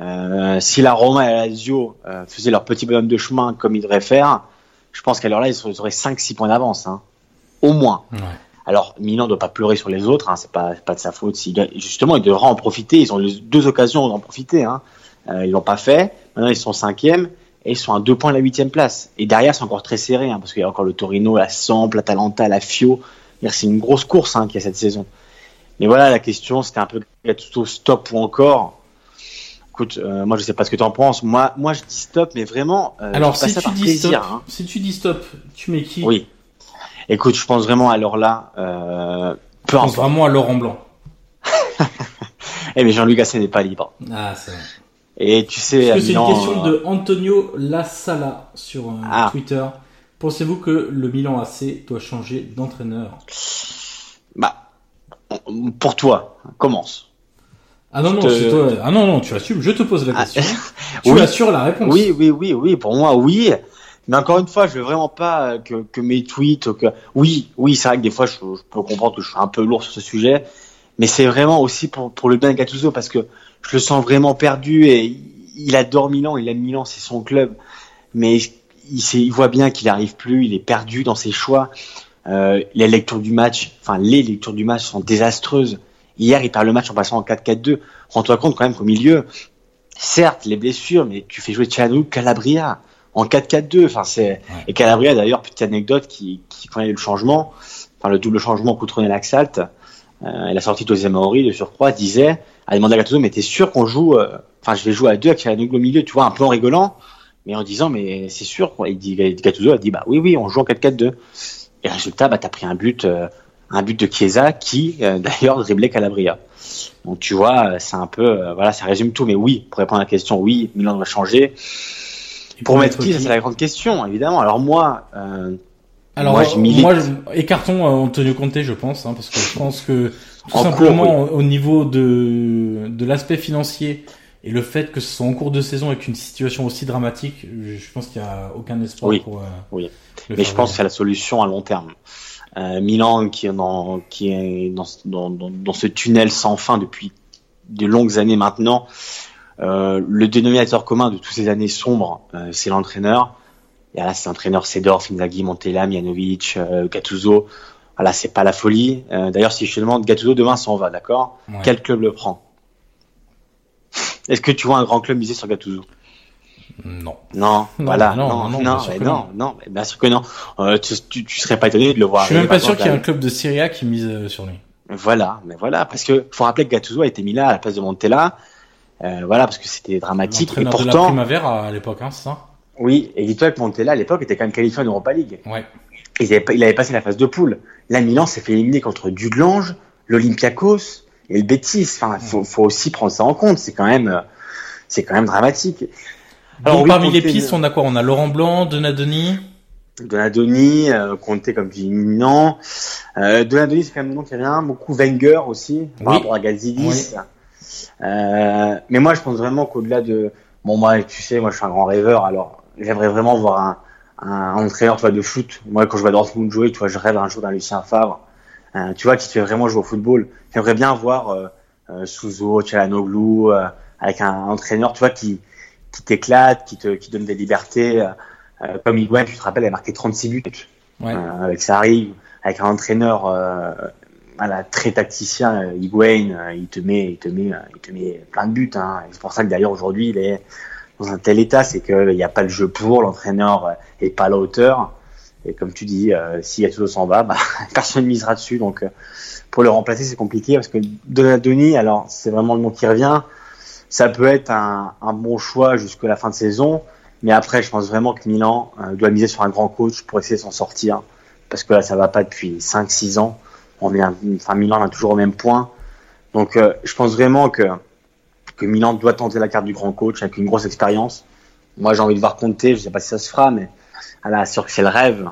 Euh, si la Roma et la Lazio euh, faisaient leur petit bonhomme de chemin comme ils devraient faire, je pense qu'à l'heure là, ils auraient 5-6 points d'avance. Hein. Au moins. Ouais. Alors, Milan ne doit pas pleurer sur les autres, hein, c'est pas, de sa faute. Justement, il devra en profiter. Ils ont les deux occasions d'en profiter. Hein. Euh, ils l'ont pas fait. Maintenant, ils sont cinquième et ils sont à deux points de la huitième place. Et derrière, c'est encore très serré, hein, parce qu'il y a encore le Torino, la Samp, l'Atalanta, la Fio. C'est une grosse course hein, qu'il y a cette saison. Mais voilà, la question, c'était un peu Gattuso stop ou encore. Écoute, euh, moi, je sais pas ce que tu en penses. Moi, moi, je dis stop, mais vraiment, euh, Alors, si tu par dis plaisir. stop, hein. si tu dis stop, tu mets qui? Oui. Écoute, je pense vraiment alors là, euh, peu Je pense importe. vraiment à Laurent Blanc. Eh mais Jean-Luc Gasset n'est pas libre. Ah, c'est vrai. Et tu sais, à que c'est une question euh, de Antonio Lassala sur euh, Ah. Twitter. Pensez-vous que le Milan AC doit changer d'entraîneur? Bah, pour toi, commence. Ah non, Je non, te- c'est toi. Ah non, non, tu assumes. Je te pose la Ah, question. tu oui. assures la réponse. Oui, oui, oui, oui, pour moi, oui. Mais encore une fois, je veux vraiment pas euh, que, mes tweets, que oui, oui, c'est vrai que des fois, je, peux comprendre que je suis un peu lourd sur ce sujet, mais c'est vraiment aussi pour, le bien de Gattuso parce que je le sens vraiment perdu et il adore Milan, il aime Milan, c'est son club, mais il, voit bien qu'il arrive plus, il est perdu dans ses choix. Euh, les lectures du match, enfin les lectures du match sont désastreuses. Hier, il perd le match en passant en 4-4-2. Rends-toi compte quand même qu'au milieu, certes, les blessures, mais tu fais jouer Tchanou, Calabria en 4-4-2. Enfin, c'est et Calabria d'ailleurs, petite anecdote qui qui quand il y a eu le changement, enfin le double changement Coutronnet Laxalt, euh, et la sortie de Maori de surcroît disait, a demandé à Gattuso, mais t'es sûr qu'on joue, euh, enfin je vais jouer à deux avec Calabria au milieu, tu vois, un peu en rigolant, mais en disant mais c'est sûr. quoi. Il dit Gattuso a dit bah oui oui, on joue en 4-4-2. Et résultat, bah t'as pris un but, euh, un but de Chiesa qui euh, d'ailleurs driblait Calabria. Donc tu vois, euh, c'est un peu, voilà, ça résume tout. Mais oui, pour répondre à la question, oui, Milan doit changer. Et Pour mettre qui, c'est la grande question, évidemment. Alors moi, euh, Alors, moi, moi, je milite. je- écartons euh, Antonio Conte, je pense, hein, parce que je pense que tout En simplement au niveau de, de l'aspect financier et le fait que ce soit en cours de saison avec une situation aussi dramatique, je, je pense qu'il n'y a aucun espoir Oui, pour. euh, oui. mais faire je pense que c'est la solution à long terme. Euh, Milan qui est dans, qui est dans, dans, dans, dans ce tunnel sans fin depuis de longues années maintenant. Euh, le dénominateur commun de toutes ces années sombres, euh, c'est l'entraîneur. Et là, c'est l'entraîneur Sedorf, Inzaghi, Montella, Mianovic, euh, Gattuso. Voilà, c'est pas la folie. D'ailleurs, si je te demande, Gattuso demain s'en va, d'accord? Ouais. Quel club le prend? Est-ce que tu vois un grand club miser sur Gattuso? Non. Non, Non, voilà, non, non, non, non, bien non, sûr non, bien sûr que non. Euh, tu, tu, tu serais pas étonné de le voir. Je suis même pas sûr qu'il y ait un club de Serie A qui mise sur lui. Voilà, mais voilà, parce que faut rappeler que Gattuso a été mis là à la place de Montella, euh, voilà, parce que c'était dramatique. Et L'entraîneur de la pourtant, Primavera à l'époque, hein, c'est ça? Oui, et dis-toi que Montella à l'époque était quand même qualifié en Europa League. Ouais. Il avait, pas- il avait passé la phase de poule. Là, Milan s'est fait éliminer contre Dudelange, l'Olympiakos et le Betis. Enfin, faut, faut aussi prendre ça en compte. C'est quand même, euh, c'est quand même dramatique. Alors, Donc oui, parmi les pistes, on a quoi? On a Laurent Blanc, Donadoni? Donadoni, euh, Conte comme tu dis non. Euh, Donadoni c'est quand même un nom qui revient beaucoup. Wenger aussi par Oui. rapport à Gazidis. Euh, mais moi je pense vraiment qu'au-delà de bon moi tu sais moi je suis un grand rêveur alors j'aimerais vraiment voir un, un, un entraîneur tu vois, de foot. Moi quand je vois Dortmund jouer tu vois je rêve un jour d'un Lucien Favre. Euh, tu vois qui te fait vraiment jouer au football. J'aimerais bien voir euh, euh, Souzo, Çalhanoğlu euh, avec un, entraîneur tu vois qui qui t'éclate, qui te qui donne des libertés. comme Higuain, tu te rappelles, il a marqué 36 buts Ouais. avec Sarri, avec un entraîneur très tacticien, euh, Higuain, euh, il te met, il te met, euh, il te met plein de buts. Hein. C'est pour ça que d'ailleurs aujourd'hui il est dans un tel état, c'est qu'il n'y a pas le jeu pour, l'entraîneur est pas à la hauteur. Et comme tu dis, euh, si Gattuso s'en va, bah, personne ne misera dessus. Donc pour le remplacer, c'est compliqué parce que Donadoni, alors c'est vraiment le nom qui revient. Ça peut être un, bon choix jusqu'à la fin de saison, mais après, je pense vraiment que Milan doit miser sur un grand coach pour essayer de s'en sortir, parce que là, ça va pas depuis 5-6 ans. On est, enfin, Milan est toujours au même point. Donc, euh, je pense vraiment que que Milan doit tenter la carte du grand coach avec une grosse expérience. Moi, j'ai envie de voir Conte. Je sais pas si ça se fera, mais voilà, sûr que c'est le rêve.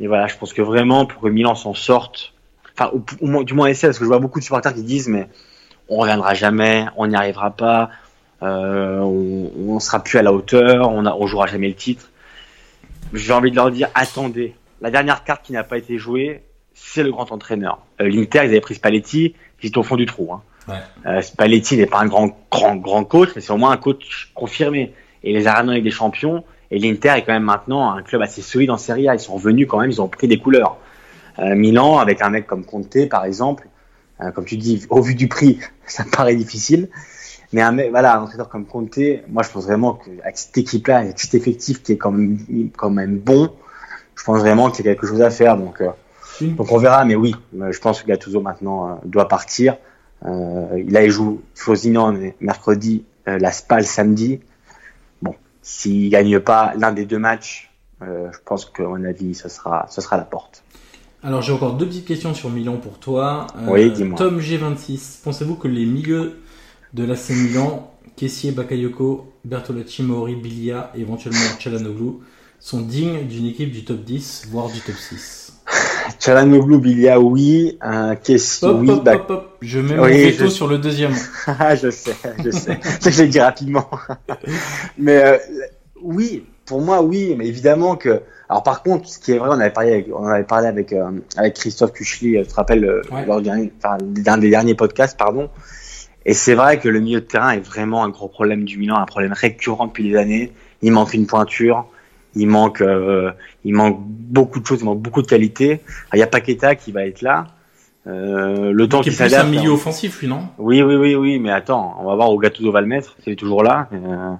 Et voilà, je pense que vraiment pour que Milan s'en sorte, enfin, au, moins- du moins essayer, parce que je vois beaucoup de supporters qui disent, mais on reviendra jamais, on n'y arrivera pas, euh, on, on sera plus à la hauteur, on, a, on jouera jamais le titre. J'ai envie de leur dire, attendez, la dernière carte qui n'a pas été jouée, c'est le grand entraîneur. Euh, L'Inter, ils avaient pris Spalletti, qui est au fond du trou. Hein. Ouais. Euh, Spalletti n'est pas un grand, grand, grand coach, mais c'est au moins un coach confirmé. Et les Arena avec des champions, et l'Inter est quand même maintenant un club assez solide en Serie A. Ils sont revenus quand même, ils ont pris des couleurs. Euh, Milan, avec un mec comme Conte, par exemple, comme tu dis, au vu du prix, ça me paraît difficile. Mais un mec, voilà, un entraîneur comme Conte, moi je pense vraiment qu'avec cette équipe-là, avec cet effectif qui est quand même, quand même bon, je pense vraiment qu'il y a quelque chose à faire. Donc, donc on verra, mais oui, je pense que Gattuso maintenant euh, doit partir. Euh, là, il joue Frosinone mercredi, euh, la Spal samedi. Bon, s'il gagne pas l'un des deux matchs, euh, je pense qu'à mon avis, ce sera, ce sera la porte. Alors j'ai encore deux petites questions sur Milan pour toi. Euh, Oui, dis-moi. Tom G26, pensez-vous que les milieux de l'AC Milan, Kessier, Bakayoko, Bertolacci, Mauri, Bilia et éventuellement Chalanoglu sont dignes d'une équipe du top 10, voire du top 6. Chalanoglu, Bilia, oui. Un Kessie, Hop, oui. hop, Bah- hop, hop. Je mets Oui, mon veto je- sur le deuxième. Ah, je sais, je sais. Je l'ai dit rapidement. mais euh, oui, pour moi, oui. Mais évidemment que. Alors, par contre, ce qui est vrai, on avait parlé avec, on avait parlé avec, euh, avec Christophe Kuchli, euh, tu te rappelles, euh, Ouais. lors enfin, d'un des derniers podcasts, pardon. Et c'est vrai que le milieu de terrain est vraiment un gros problème du Milan, un problème récurrent depuis des années. Il manque une pointure. Il manque, euh, il manque beaucoup de choses, il manque beaucoup de qualité. Alors, Il y a Paqueta qui va être là. Euh, le temps Qui est qu'il plus un s'adapte. milieu hein. offensif, lui, non? Oui, oui, oui, oui, mais attends, on va voir où Gattuso va le mettre, c'est toujours là. Euh,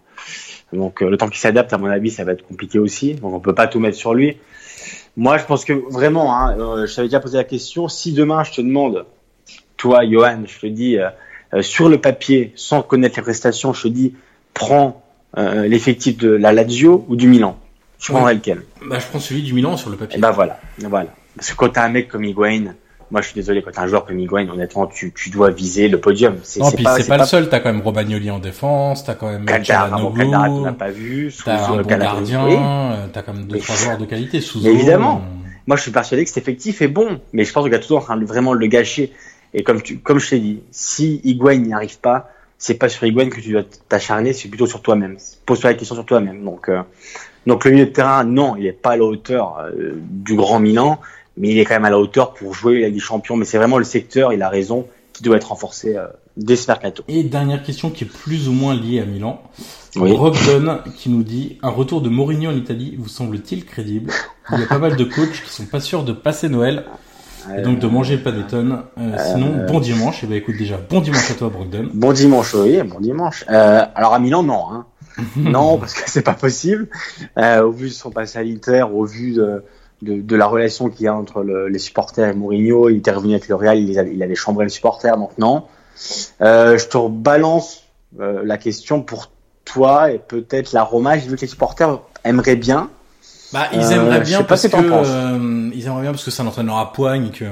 donc le temps qu'il s'adapte, à mon avis, ça va être compliqué aussi. Donc on peut pas tout mettre sur lui. Moi, je pense que vraiment, hein, je t'avais déjà posé la question. Si demain je te demande, toi, Johan, je te dis euh, sur le papier, sans connaître les prestations, je te dis, prends l'effectif de la Lazio ou du Milan? Tu Ouais. prendrais lequel Bah, je prends celui du Milan sur le Et papier. ben voilà, voilà. Parce que quand t'as un mec comme Higuain, moi je suis désolé, quand t'as un joueur comme Higuain, honnêtement, tu, tu dois viser le podium. C'est non, c'est puis pas, c'est pas, le seul. T'as quand même Robagnoli en défense, t'as quand même Caldara, n'a pas vu, sous t'as un bon gardien, Oui. euh, t'as quand même deux trois joueurs de qualité. Sous Mais évidemment. Moi, je suis persuadé que cet effectif est bon, mais je pense que Gattuso est en train de vraiment le gâcher. Et comme tu, comme je t'ai dit, si Higuain n'y arrive pas, c'est pas sur Higuain que tu dois t'acharner, c'est plutôt sur toi-même. Pose-toi la question sur toi-même. Donc, euh, donc le milieu de terrain, non, il est pas à la hauteur euh, du grand Milan, mais il est quand même à la hauteur pour jouer Ligue des Champions. Mais c'est vraiment le secteur, il a raison, qui doit être renforcé euh, dès ce mercato. Et dernière question qui est plus ou moins liée à Milan. Oui. Qui nous dit un retour de Mourinho en Italie vous semble-t-il crédible? Il y a pas mal de coachs qui sont pas sûrs de passer Noël et donc de manger le panettone. Euh, sinon, bon dimanche. Et ben écoute déjà, bon dimanche à toi, Brogdon. Bon dimanche, oui, bon dimanche. Euh, alors à Milan, non. Hein. non, parce que c'est pas possible. Euh, au vu de son passé à l'Inter, au vu de, de, de la relation qu'il y a entre le- les supporters et Mourinho, il était revenu avec le Real, il, il avait chambré les supporters, donc non. Euh, je te rebalance euh, la question pour toi et peut-être la Roma. J'ai vu que les supporters aimeraient bien. Bah, ils Euh, aimeraient je bien parce ce que euh, ils aimeraient bien parce que c'est un entraîneur à poigne et que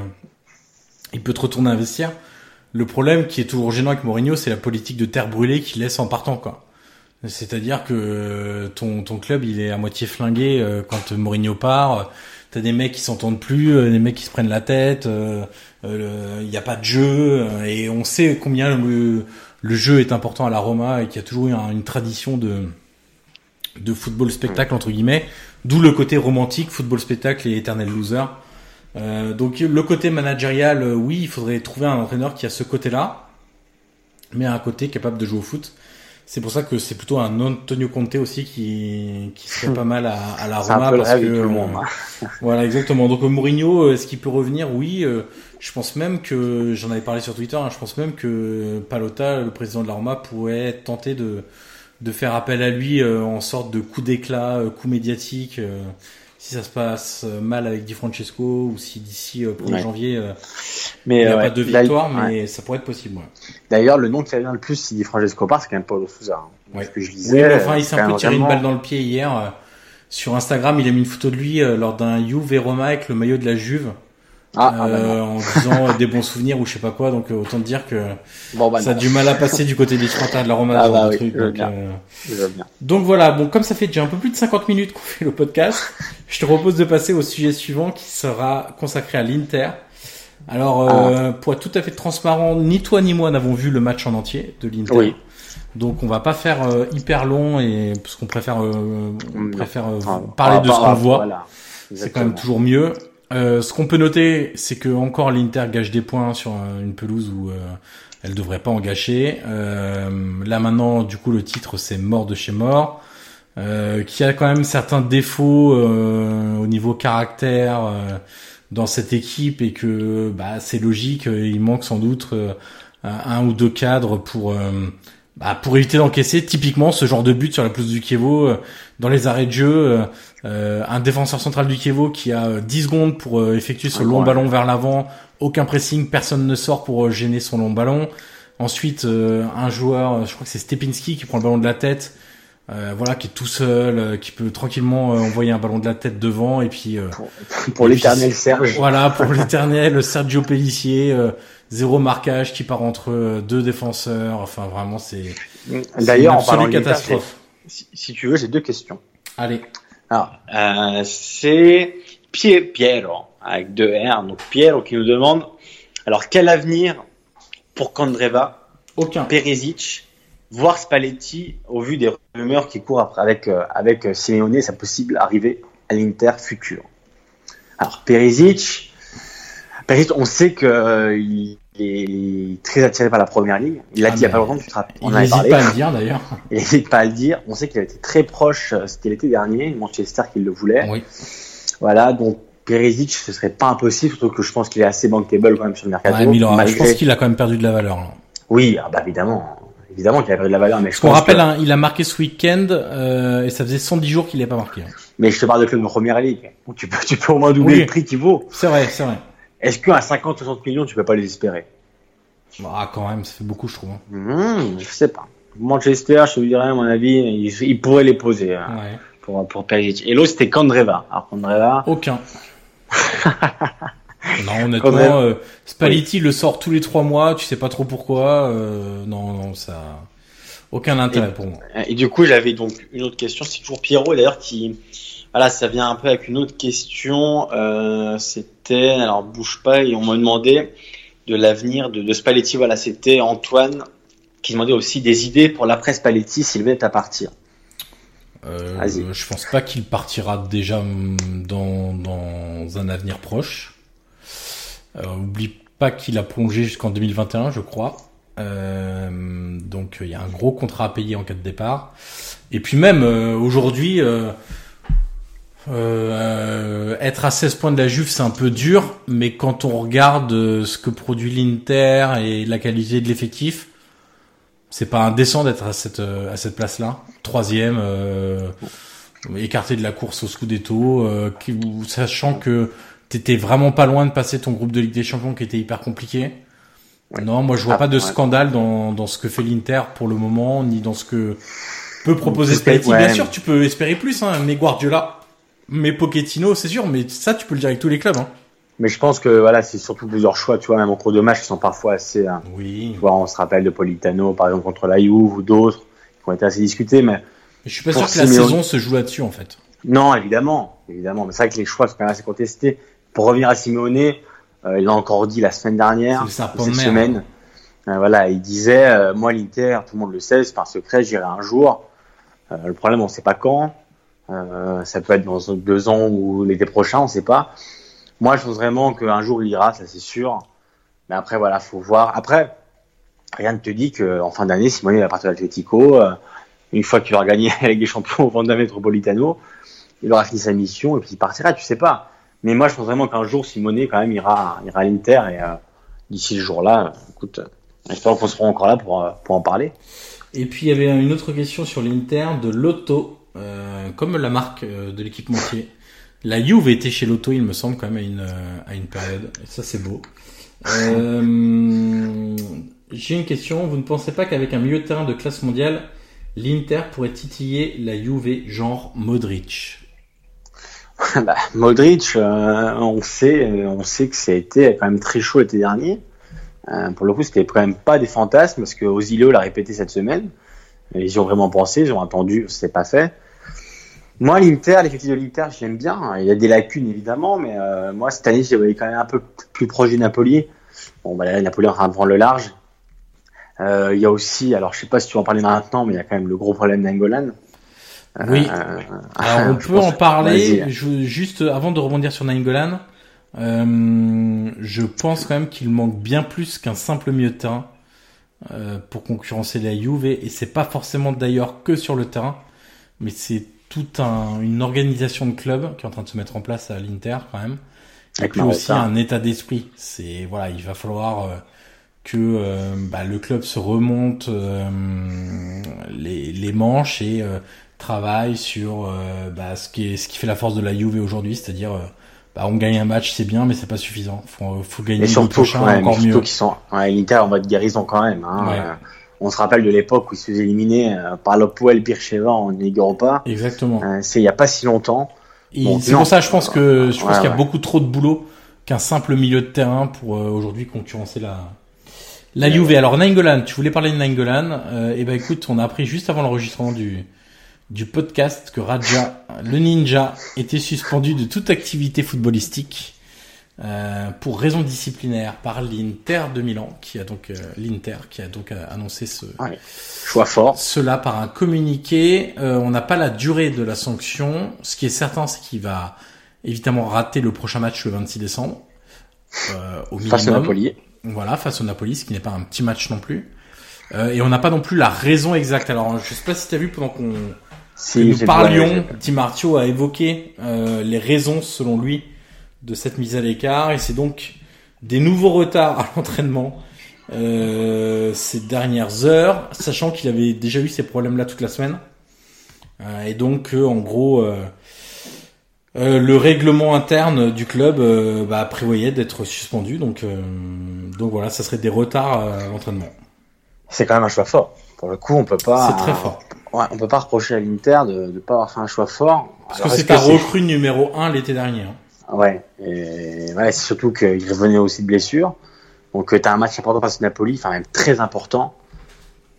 il peut te retourner investir. Le problème qui est toujours gênant avec Mourinho, c'est la politique de terre brûlée qu'il laisse en partant, quoi. C'est-à-dire que ton, ton club, il est à moitié flingué euh, quand Mourinho part. T'as des mecs qui s'entendent plus, euh, des mecs qui se prennent la tête. euh, euh, Il n'y a pas de jeu euh, et on sait combien le, jeu est important à la Roma et qu'il y a toujours une tradition de football spectacle entre guillemets, d'où le côté romantique, football spectacle et éternel loser. Euh, donc le côté managérial, euh, oui, il faudrait trouver un entraîneur qui a ce côté-là, mais un côté capable de jouer au foot. C'est pour ça que c'est plutôt un Antonio Conte aussi qui, qui serait pas mal à, à la un Roma le parce rêve que de tout le monde. euh, hein. voilà, exactement. Donc euh, Mourinho, euh, est-ce qu'il peut revenir? Oui, je pense même que j'en avais parlé sur Twitter. hein, je pense même que Palota, le président de la Roma, pourrait tenter de de faire appel à lui en sorte de coup d'éclat, coup médiatique. Si ça se passe euh, mal avec Di Francesco ou si d'ici euh, 1er Ouais. janvier euh, Mais il n'y a euh, pas de victoire, ouais. mais ça pourrait être possible. Ouais. D'ailleurs, le nom qui vient le plus, si dit Francesco part, c'est quand même Paulo Souza. Hein. Ouais. Ce que je Oui, disais. mais enfin, il s'est un peu tiré une balle dans le pied hier. sur Instagram, il a mis une photo de lui lors d'un Juve et Roma avec le maillot de la Juve. Ah, ah, bah, euh, en disant euh, des bons souvenirs ou je sais pas quoi. Donc euh, autant te dire que bon, bah, ça a du mal à passer du côté des supporters de la Roma. Ah bah oui, truc, donc, bien. Je veux bien. donc voilà. Bon, comme ça fait déjà un peu plus de 50 minutes qu'on fait le podcast, je te propose de passer au sujet suivant qui sera consacré à l'Inter. Alors, Ah. euh, pour être tout à fait transparent, ni toi ni moi n'avons vu le match en entier de l'Inter. Oui. Donc on va pas faire euh, hyper long et parce qu'on préfère euh, on Mm. préfère euh, Ah, parler ah, de ce qu'on ah, voit. voilà. C'est quand même toujours mieux. Euh, ce qu'on peut noter, c'est que encore l'Inter gâche des points sur euh, une pelouse où euh, elle devrait pas en gâcher. Euh, là maintenant, du coup, le titre c'est mort de chez mort, qui a quand même certains défauts au niveau caractère dans cette équipe et que bah, c'est logique. Il manque sans doute un ou deux cadres pour bah, pour éviter d'encaisser typiquement ce genre de but sur la pelouse du Kievo euh, dans les arrêts de jeu. euh, euh, un défenseur central du Kievo qui a euh, 10 secondes pour effectuer ce long ballon vers l'avant, aucun pressing, personne ne sort pour gêner son long ballon. Ensuite, euh, un joueur, je crois que c'est Stepinski qui prend le ballon de la tête, euh, voilà, qui est tout seul, euh, qui peut tranquillement envoyer un ballon de la tête devant et puis euh, Pour, pour l'éternel Serge. voilà pour l'éternel Sergio Pellissier, euh, zéro marquage qui part entre euh, deux défenseurs. Enfin vraiment c'est D'ailleurs, une catastrophe. si, si tu veux, j'ai deux questions. Allez, Alors, euh, c'est Pie- Piero, avec deux R. Donc, Piero qui nous demande, alors, quel avenir pour Kandreva, aucun. Perisic, voire Spalletti, au vu des rumeurs qui courent après avec, euh, avec euh, Simeone sa possible arrivée à l'Inter futur Alors, Perisic, Perisic, on sait que euh, il est très attiré par la première ligue. Il l'a Ah, dit il y a pas longtemps, tu te rappelles. Il On n'hésite pas à le dire d'ailleurs. Il n'hésite pas à le dire. On sait qu'il a été très proche, euh, c'était l'été dernier, Manchester qui le voulait. Oui. Voilà, donc Perisic, ce serait pas impossible, surtout que je pense qu'il est assez bankable quand même sur le mercato. Ouais, aura- malgré- Je pense qu'il a quand même perdu de la valeur. là. Oui, ah bah évidemment, évidemment qu'il a perdu de la valeur, mais je pense rappelle, que- hein, il a marqué ce week-end euh, et ça faisait 110 jours qu'il n'avait pas marqué. hein. Mais je te parle de club de première ligue. où Tu peux, tu peux au moins doubler Oui. le prix qu'il vaut. C'est vrai, c'est vrai. Est-ce qu'à 50-60 millions, tu peux pas les espérer? Ah quand même, ça fait beaucoup je trouve. hein. Hmm, Je sais pas. Manchester, je te dirais, à mon avis, il, il pourrait les poser hein, Ouais. pour, pour Perisic. Et l'autre, c'était Kandreva. Alors Kandreva, Aucun. non, honnêtement, euh, Spalletti le sort tous les trois mois, tu sais pas trop pourquoi. euh, non, non, ça, aucun intérêt pour moi. Et du coup, j'avais donc une autre question. C'est toujours Pierrot, d'ailleurs, qui, voilà, ça vient un peu avec une autre question. Euh, c'était, alors bouge pas, et on m'a demandé de l'avenir de, de Spalletti. Voilà, c'était Antoine qui demandait aussi des idées pour l'après Spalletti s'il venait à partir. Euh, je pense pas qu'il partira déjà dans, dans un avenir proche. Euh, oublie pas qu'il a plongé jusqu'en 2021, je crois. Euh, donc il y a un gros contrat à payer en cas de départ. Et puis même euh, aujourd'hui, euh, euh, être à 16 points de la Juve, c'est un peu dur, mais quand on regarde euh, ce que produit l'Inter et la qualité de l'effectif, c'est pas indécent d'être à cette euh, à cette place-là, troisième, euh, écarté de la course au Scudetto, euh, qui- sachant que t'étais vraiment pas loin de passer ton groupe de Ligue des Champions qui était hyper compliqué. Non, moi je vois Ah, pas de ouais. scandale dans dans ce que fait l'Inter pour le moment, ni dans ce que peut proposer Spalletti. ouais. Bien sûr, tu peux espérer plus, hein, mais Guardiola, mais Pochettino, c'est sûr, mais ça tu peux le dire avec tous les clubs. Hein. Mais je pense que voilà, c'est surtout plusieurs choix, tu vois, même en cours de match, qui sont parfois assez. euh, Oui. tu vois, on se rappelle de Politano, par exemple, contre la Juve ou d'autres, qui ont été assez discutés, mais Je suis pas sûr que la saison se joue là-dessus en fait. Non, évidemment, évidemment. Mais c'est vrai que les choix sont quand même assez contestés. Pour revenir à Simeone, euh, il l'a encore dit la semaine dernière, cette semaine. Euh, voilà, il disait, euh, moi l'Inter, tout le monde le sait, c'est pas un secret, j'irai un jour. Le problème, on sait pas quand. Euh, ça peut être dans deux ans ou l'été prochain, on sait pas. Moi, je pense vraiment qu'un jour il ira, ça c'est sûr. Mais après, voilà, faut voir. Après, rien ne te dit qu'en fin d'année, Simone va partir à l'Atletico. euh, une fois qu'il aura gagné Ligue des Champions au Vanda Metropolitano, il aura fini sa mission et puis il partira, tu sais pas. Mais moi, je pense vraiment qu'un jour, Simone, quand même, ira, ira à l'Inter et euh, d'ici ce jour-là, euh, écoute, j'espère qu'on sera encore là pour, pour en parler. Et puis il y avait une autre question sur l'Inter de Lotto, euh, comme la marque euh, de l'équipementier. La Juve était chez Lotto, il me semble, quand même à une, euh, à une période. Et ça, c'est beau. J'ai une question. Vous ne pensez pas qu'avec un milieu de terrain de classe mondiale, l'Inter pourrait titiller la Juve genre Modric? Bah, Modric, on sait, on sait que ça a été quand même très chaud l'été dernier. Pour le coup, c'était quand même pas des fantasmes parce que l'a répété cette semaine. Ils ont vraiment pensé, ils ont attendu, c'est pas fait. Moi, l'Inter, l'effectif de l'Inter, j'aime bien. Il y a des lacunes évidemment, mais euh, moi cette année, voyais quand même un peu plus proche du Napoli. Bon, bah là, Napoli en prendre le large. Euh, il y a aussi, alors je sais pas si tu vas en parler maintenant, mais il y a quand même le gros problème d'Angolan. Oui. Euh, Alors on peut en parler. Je, juste avant de rebondir sur Nainggolan, euh, je pense quand même qu'il manque bien plus qu'un simple euh, pour concurrencer la Juve et c'est pas forcément d'ailleurs que sur le terrain, mais c'est toute un, une organisation de club qui est en train de se mettre en place à l'Inter quand même. Et puis aussi un état d'esprit. C'est voilà, il va falloir euh, que euh, bah, le club se remonte euh, les, les manches et euh, travaille sur bah, ce qui est ce qui fait la force de la Juve aujourd'hui, c'est-à-dire bah, on gagne un match, c'est bien, mais c'est pas suffisant. Faut, faut gagner Mais le surtout, prochain ouais, mais encore surtout mieux. qu'ils sont, ouais, l'Inter en mode guérison quand même. Hein, Ouais. On se rappelle de l'époque où il se faisait éliminer euh, par l'Opwell Bircheva en Ligue Europa. Exactement. Euh, c'est il y a pas si longtemps. Bon, c'est pour ça, je pense que je pense Ouais, qu'il y a ouais. beaucoup trop de boulot qu'un simple milieu de terrain pour euh, aujourd'hui concurrencer la la Juve. Alors Nainggolan, tu voulais parler de Nainggolan euh, Et ben écoute, on a appris juste avant l'enregistrement du du podcast que Raja, le ninja, était suspendu de toute activité footballistique euh, pour raison disciplinaire par l'Inter de Milan, qui a donc euh, l'Inter qui a donc euh, annoncé ce Ouais. Choix fort. cela par un communiqué. Euh, on n'a pas la durée de la sanction. Ce qui est certain, c'est qu'il va évidemment rater le prochain match le 26 décembre. Euh, au minimum. Face au Napoli. Voilà, face au Napoli, ce qui n'est pas un petit match non plus. Euh, et on n'a pas non plus la raison exacte. Alors, je sais pas si tu as vu pendant qu'on Si, nous parlions, Di Martio a évoqué euh, les raisons, selon lui, de cette mise à l'écart. Et c'est donc des nouveaux retards à l'entraînement euh, ces dernières heures, sachant qu'il avait déjà eu ces problèmes-là toute la semaine. Euh, et donc, euh, en gros, le règlement interne du club bah, prévoyait d'être suspendu. Donc, donc voilà, ça serait des retards à l'entraînement. C'est quand même un choix fort. Pour le coup, on peut pas. C'est très fort. Ouais, on peut pas reprocher à l'Inter de ne pas avoir fait un choix fort. Parce Alors, que c'est un recrue numéro 1 l'été dernier. hein. Ouais, et ouais, c'est surtout qu'il revenait aussi de blessure. Donc tu as un match important face au Napoli, enfin même très important.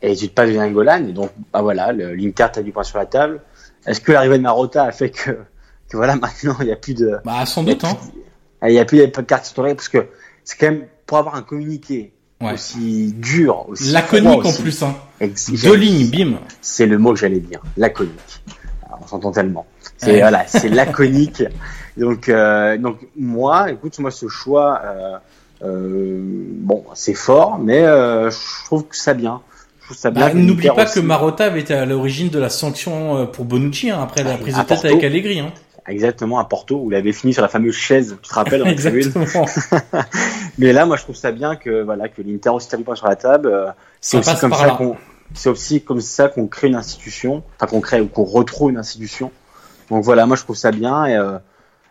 Et tu te passes de Nangolan, et donc bah voilà, l'Inter t'a du point sur la table. Est-ce que l'arrivée de Marotta a fait que, que voilà maintenant il n'y a plus de Bah, sans doute. Hein. il y a plus de carte historique parce que c'est quand même pour avoir un communiqué Ouais. aussi dur, aussi Laconique en plus. Hein. Deux lignes, bim. c'est le mot que j'allais dire, laconique. Alors, on s'entend tellement. C'est Ouais. voilà, c'est laconique. Donc euh, donc moi, écoute, moi ce choix, euh, euh, bon, c'est fort, mais euh, je trouve que ça bien. Je trouve ça bien. Bah, N'oublie pas aussi- que Marotta avait été à l'origine de la sanction euh, pour Bonucci hein, après la Ah, prise de tête Porto. avec Allegri. Hein. exactement à Porto où il avait fini sur la fameuse chaise, tu te rappelles. Exactement. Mais là, moi, je trouve ça bien que voilà que l'Inter aussi tape sur la table. C'est aussi passe comme ça qu'on, c'est aussi comme ça qu'on crée une institution, enfin qu'on crée ou qu'on retrouve une institution. Donc voilà, moi je trouve ça bien et, euh,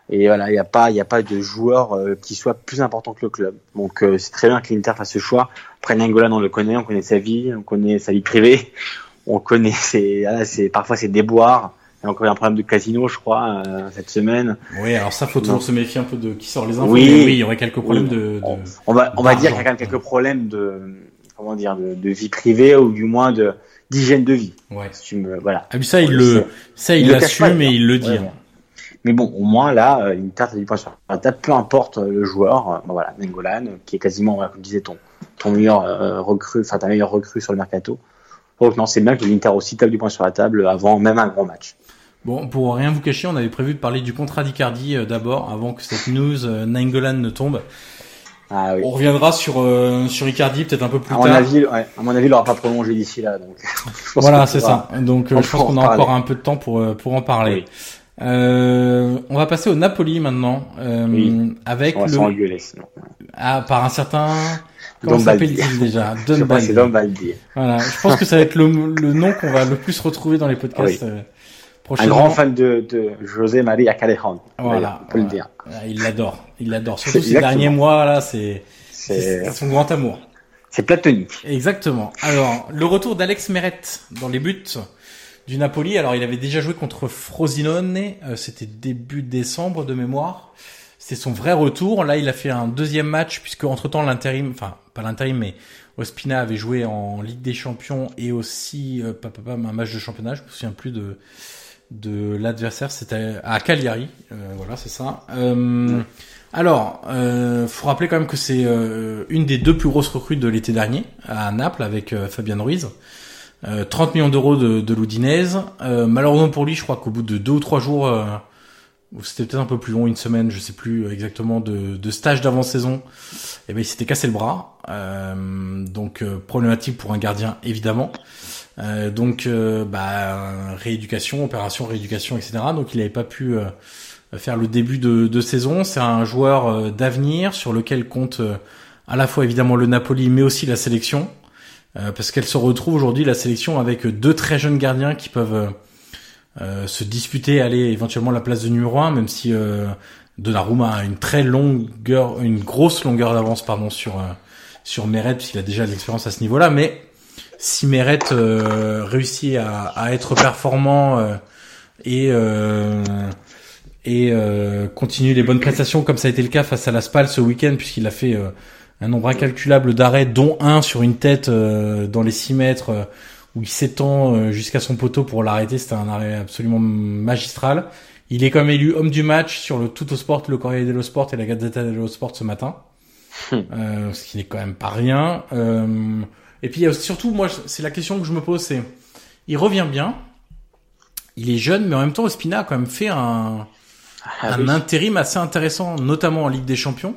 et voilà, il n'y a pas, il y a pas de joueur euh, qui soit plus important que le club. Donc euh, c'est très bien que l'Inter fasse ce choix. Après Nangolan, on le connaît, on connaît sa vie, on connaît sa vie privée, on connaît ses, voilà, c'est parfois ses déboires. Il y a encore un problème de casino, je crois, euh, cette semaine. oui, alors ça, faut toujours se méfier un peu de qui sort les infos. Oui. oui, il y aurait quelques problèmes de, de- On, va, on va dire qu'il y a quand même quelques problèmes de, comment dire, de, de vie privée ou du moins de d'hygiène de vie. Ouais. Si tu me, voilà. Ah, mais ça, il le ça, il l'assume et il le dit. Ouais, hein. Mais bon, au moins là, euh, une tarte à du point sur la table, peu importe euh, le joueur. bon, voilà, Nengolan, qui est quasiment, voilà, comme disait ton, ton meilleur euh, recrue, enfin ta meilleure recrue sur le mercato. Donc non, c'est bien que l'Inter aussi tape du point sur la table avant même un grand match. Bon, pour rien vous cacher, on avait prévu de parler du contrat d'Icardi euh, d'abord, avant que cette news euh, Nainggolan ne tombe. Ah oui. On reviendra sur euh, sur Icardi peut-être un peu plus À mon tard. avis, ouais, à mon avis, il n'aura pas prolongé d'ici là, donc. Voilà, c'est ça. Donc, on je pense qu'on a encore un peu de temps pour pour en parler. Oui. Euh, on va passer au Napoli maintenant, euh, Oui. avec On va le sinon. ah par un certain comment s'appelle-t-il déjà? Dombaldi. Voilà, je pense que ça va être le, le nom qu'on va le plus retrouver dans les podcasts euh, Un grand fan de, de José María Callejon. Voilà, On peut le dire. Ah, Il l'adore, il l'adore. Surtout ces exactement. derniers mois là, C'est, son grand amour. c'est platonique. Exactement. Alors, le retour d'Alex Meret dans les buts du Napoli. Alors, il avait déjà joué contre Frosinone. euh, C'était début décembre de mémoire. C'était son vrai retour. Là, il a fait un deuxième match puisque entre temps l'intérim, enfin pas l'intérim, mais Ospina avait joué en Ligue des Champions et aussi euh, pa, pa, pa, un match de championnat. Je me souviens plus de de l'adversaire. C'était à Cagliari. Euh, voilà, c'est ça. Euh, alors, euh, faut rappeler quand même que c'est euh, une des deux plus grosses recrues de l'été dernier à Naples avec euh, Fabian Ruiz. Euh, 30 millions d'euros de, de. Euh, malheureusement pour lui, je crois qu'au bout de deux ou trois jours, euh, c'était peut-être un peu plus long, une semaine, je sais plus exactement, de, de stage d'avant-saison, eh ben il s'était cassé le bras. Euh, donc euh, problématique pour un gardien évidemment. Euh, donc bah, rééducation, opération, rééducation, etc. Donc il n'avait pas pu faire le début de, de saison. C'est un joueur d'avenir sur lequel compte à la fois évidemment le Napoli, mais aussi la sélection, parce qu'elle se retrouve aujourd'hui la sélection avec deux très jeunes gardiens qui peuvent euh, euh, se disputer, aller éventuellement la place de numéro un, même si euh, Donnarumma a une très longueur, une grosse longueur d'avance pardon sur euh, sur Meret, puisqu'il a déjà de l'expérience à ce niveau-là, mais si Meret euh, réussit à, à, être performant euh, et euh, et continue les bonnes prestations comme ça a été le cas face à la Spal ce week-end puisqu'il a fait un nombre incalculable d'arrêts dont un sur une tête dans les 6 mètres où il s'étend jusqu'à son poteau pour l'arrêter c'était un arrêt absolument magistral il est comme élu homme du match sur le Tutto Sport, le Corriere dello Sport et la Gazzetta dello Sport ce matin. Hmm. euh, ce qui n'est quand même pas rien. Euh, et puis surtout, moi, c'est la question que je me pose, c'est, il revient bien, il est jeune, mais en même temps, Ospina a quand même fait un, ah un intérim assez intéressant, notamment en Ligue des Champions.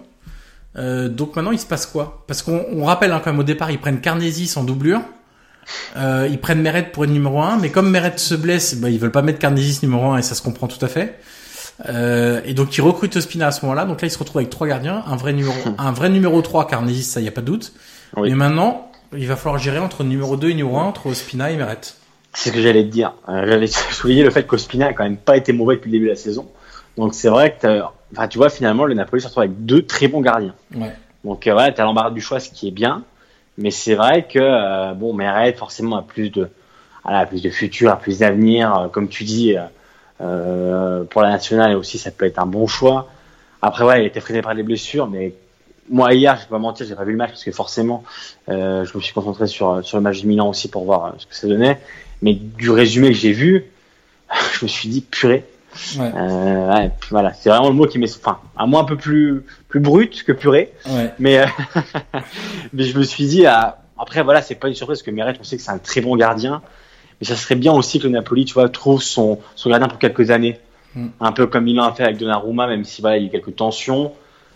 Euh, donc maintenant, il se passe quoi? Parce qu'on rappelle hein, quand même au départ, ils prennent Carnesis en doublure. Euh, ils prennent Meret pour être numéro 1, mais comme Meret se blesse, bah, ils veulent pas mettre Carnesis numéro 1 et ça se comprend tout à fait. Euh, et donc ils recrutent Ospina à ce moment-là. Donc là, ils se retrouvent avec trois gardiens, un vrai numéro, un vrai numéro 3, Carnesis, ça y a pas de doute. Mais maintenant, il va falloir gérer entre numéro 2 et numéro 1, entre Ospina et Meret. C'est ce que j'allais te dire. Euh, j'allais souligner le fait qu'Ospina a quand même pas été mauvais depuis le début de la saison. Donc c'est vrai que, enfin, tu vois, finalement, le Napoli se retrouve avec deux très bons gardiens. Ouais. Donc euh, ouais, t'as l'embarras du choix, ce qui est bien. Mais c'est vrai que euh, bon, Meret forcément a plus de, plus de futur, a plus d'avenir. Euh, comme tu dis, euh, pour la nationale aussi, ça peut être un bon choix. Après, ouais, il était freiné par les blessures, mais moi hier, je vais pas mentir, j'ai pas vu le match parce que forcément, je me suis concentré sur sur le match du Milan aussi pour voir ce que ça donnait. Mais du résumé que j'ai vu, je me suis dit purée, Ouais. Euh, ouais, voilà, c'est vraiment le mot qui met, enfin, un mot un peu plus plus brut que purée. Ouais. Mais euh, mais je me suis dit, après voilà, c'est pas une surprise que Meret, on sait que c'est un très bon gardien, mais ça serait bien aussi que le Napoli, tu vois, trouve son son gardien pour quelques années, mm. un peu comme il a fait avec Donnarumma, même si voilà, il y a quelques tensions.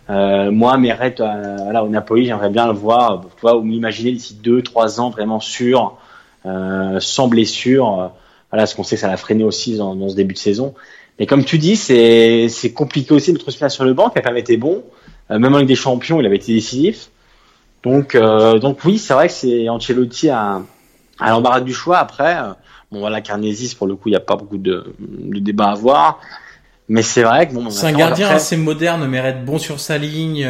Euh, moi, Meret, voilà, au Napoli, j'aimerais bien le voir, tu vois, ou m'imaginer d'ici deux, trois ans vraiment sûr, sans blessure. voilà, ce qu'on sait, ça l'a freiné aussi dans, dans ce début de saison. Mais comme tu dis, c'est c'est compliqué aussi de trouver sur le banc. qui a pas été bon. Euh, même avec des champions, il avait été décisif. Donc euh, donc oui, c'est vrai que c'est Ancelotti à, à l'embarras du choix. Après, euh, bon voilà, Carnesis pour le coup, il n'y a pas beaucoup de, de débat à avoir. Mais c'est vrai que bon, c'est un gardien assez moderne, mais être bon sur sa ligne,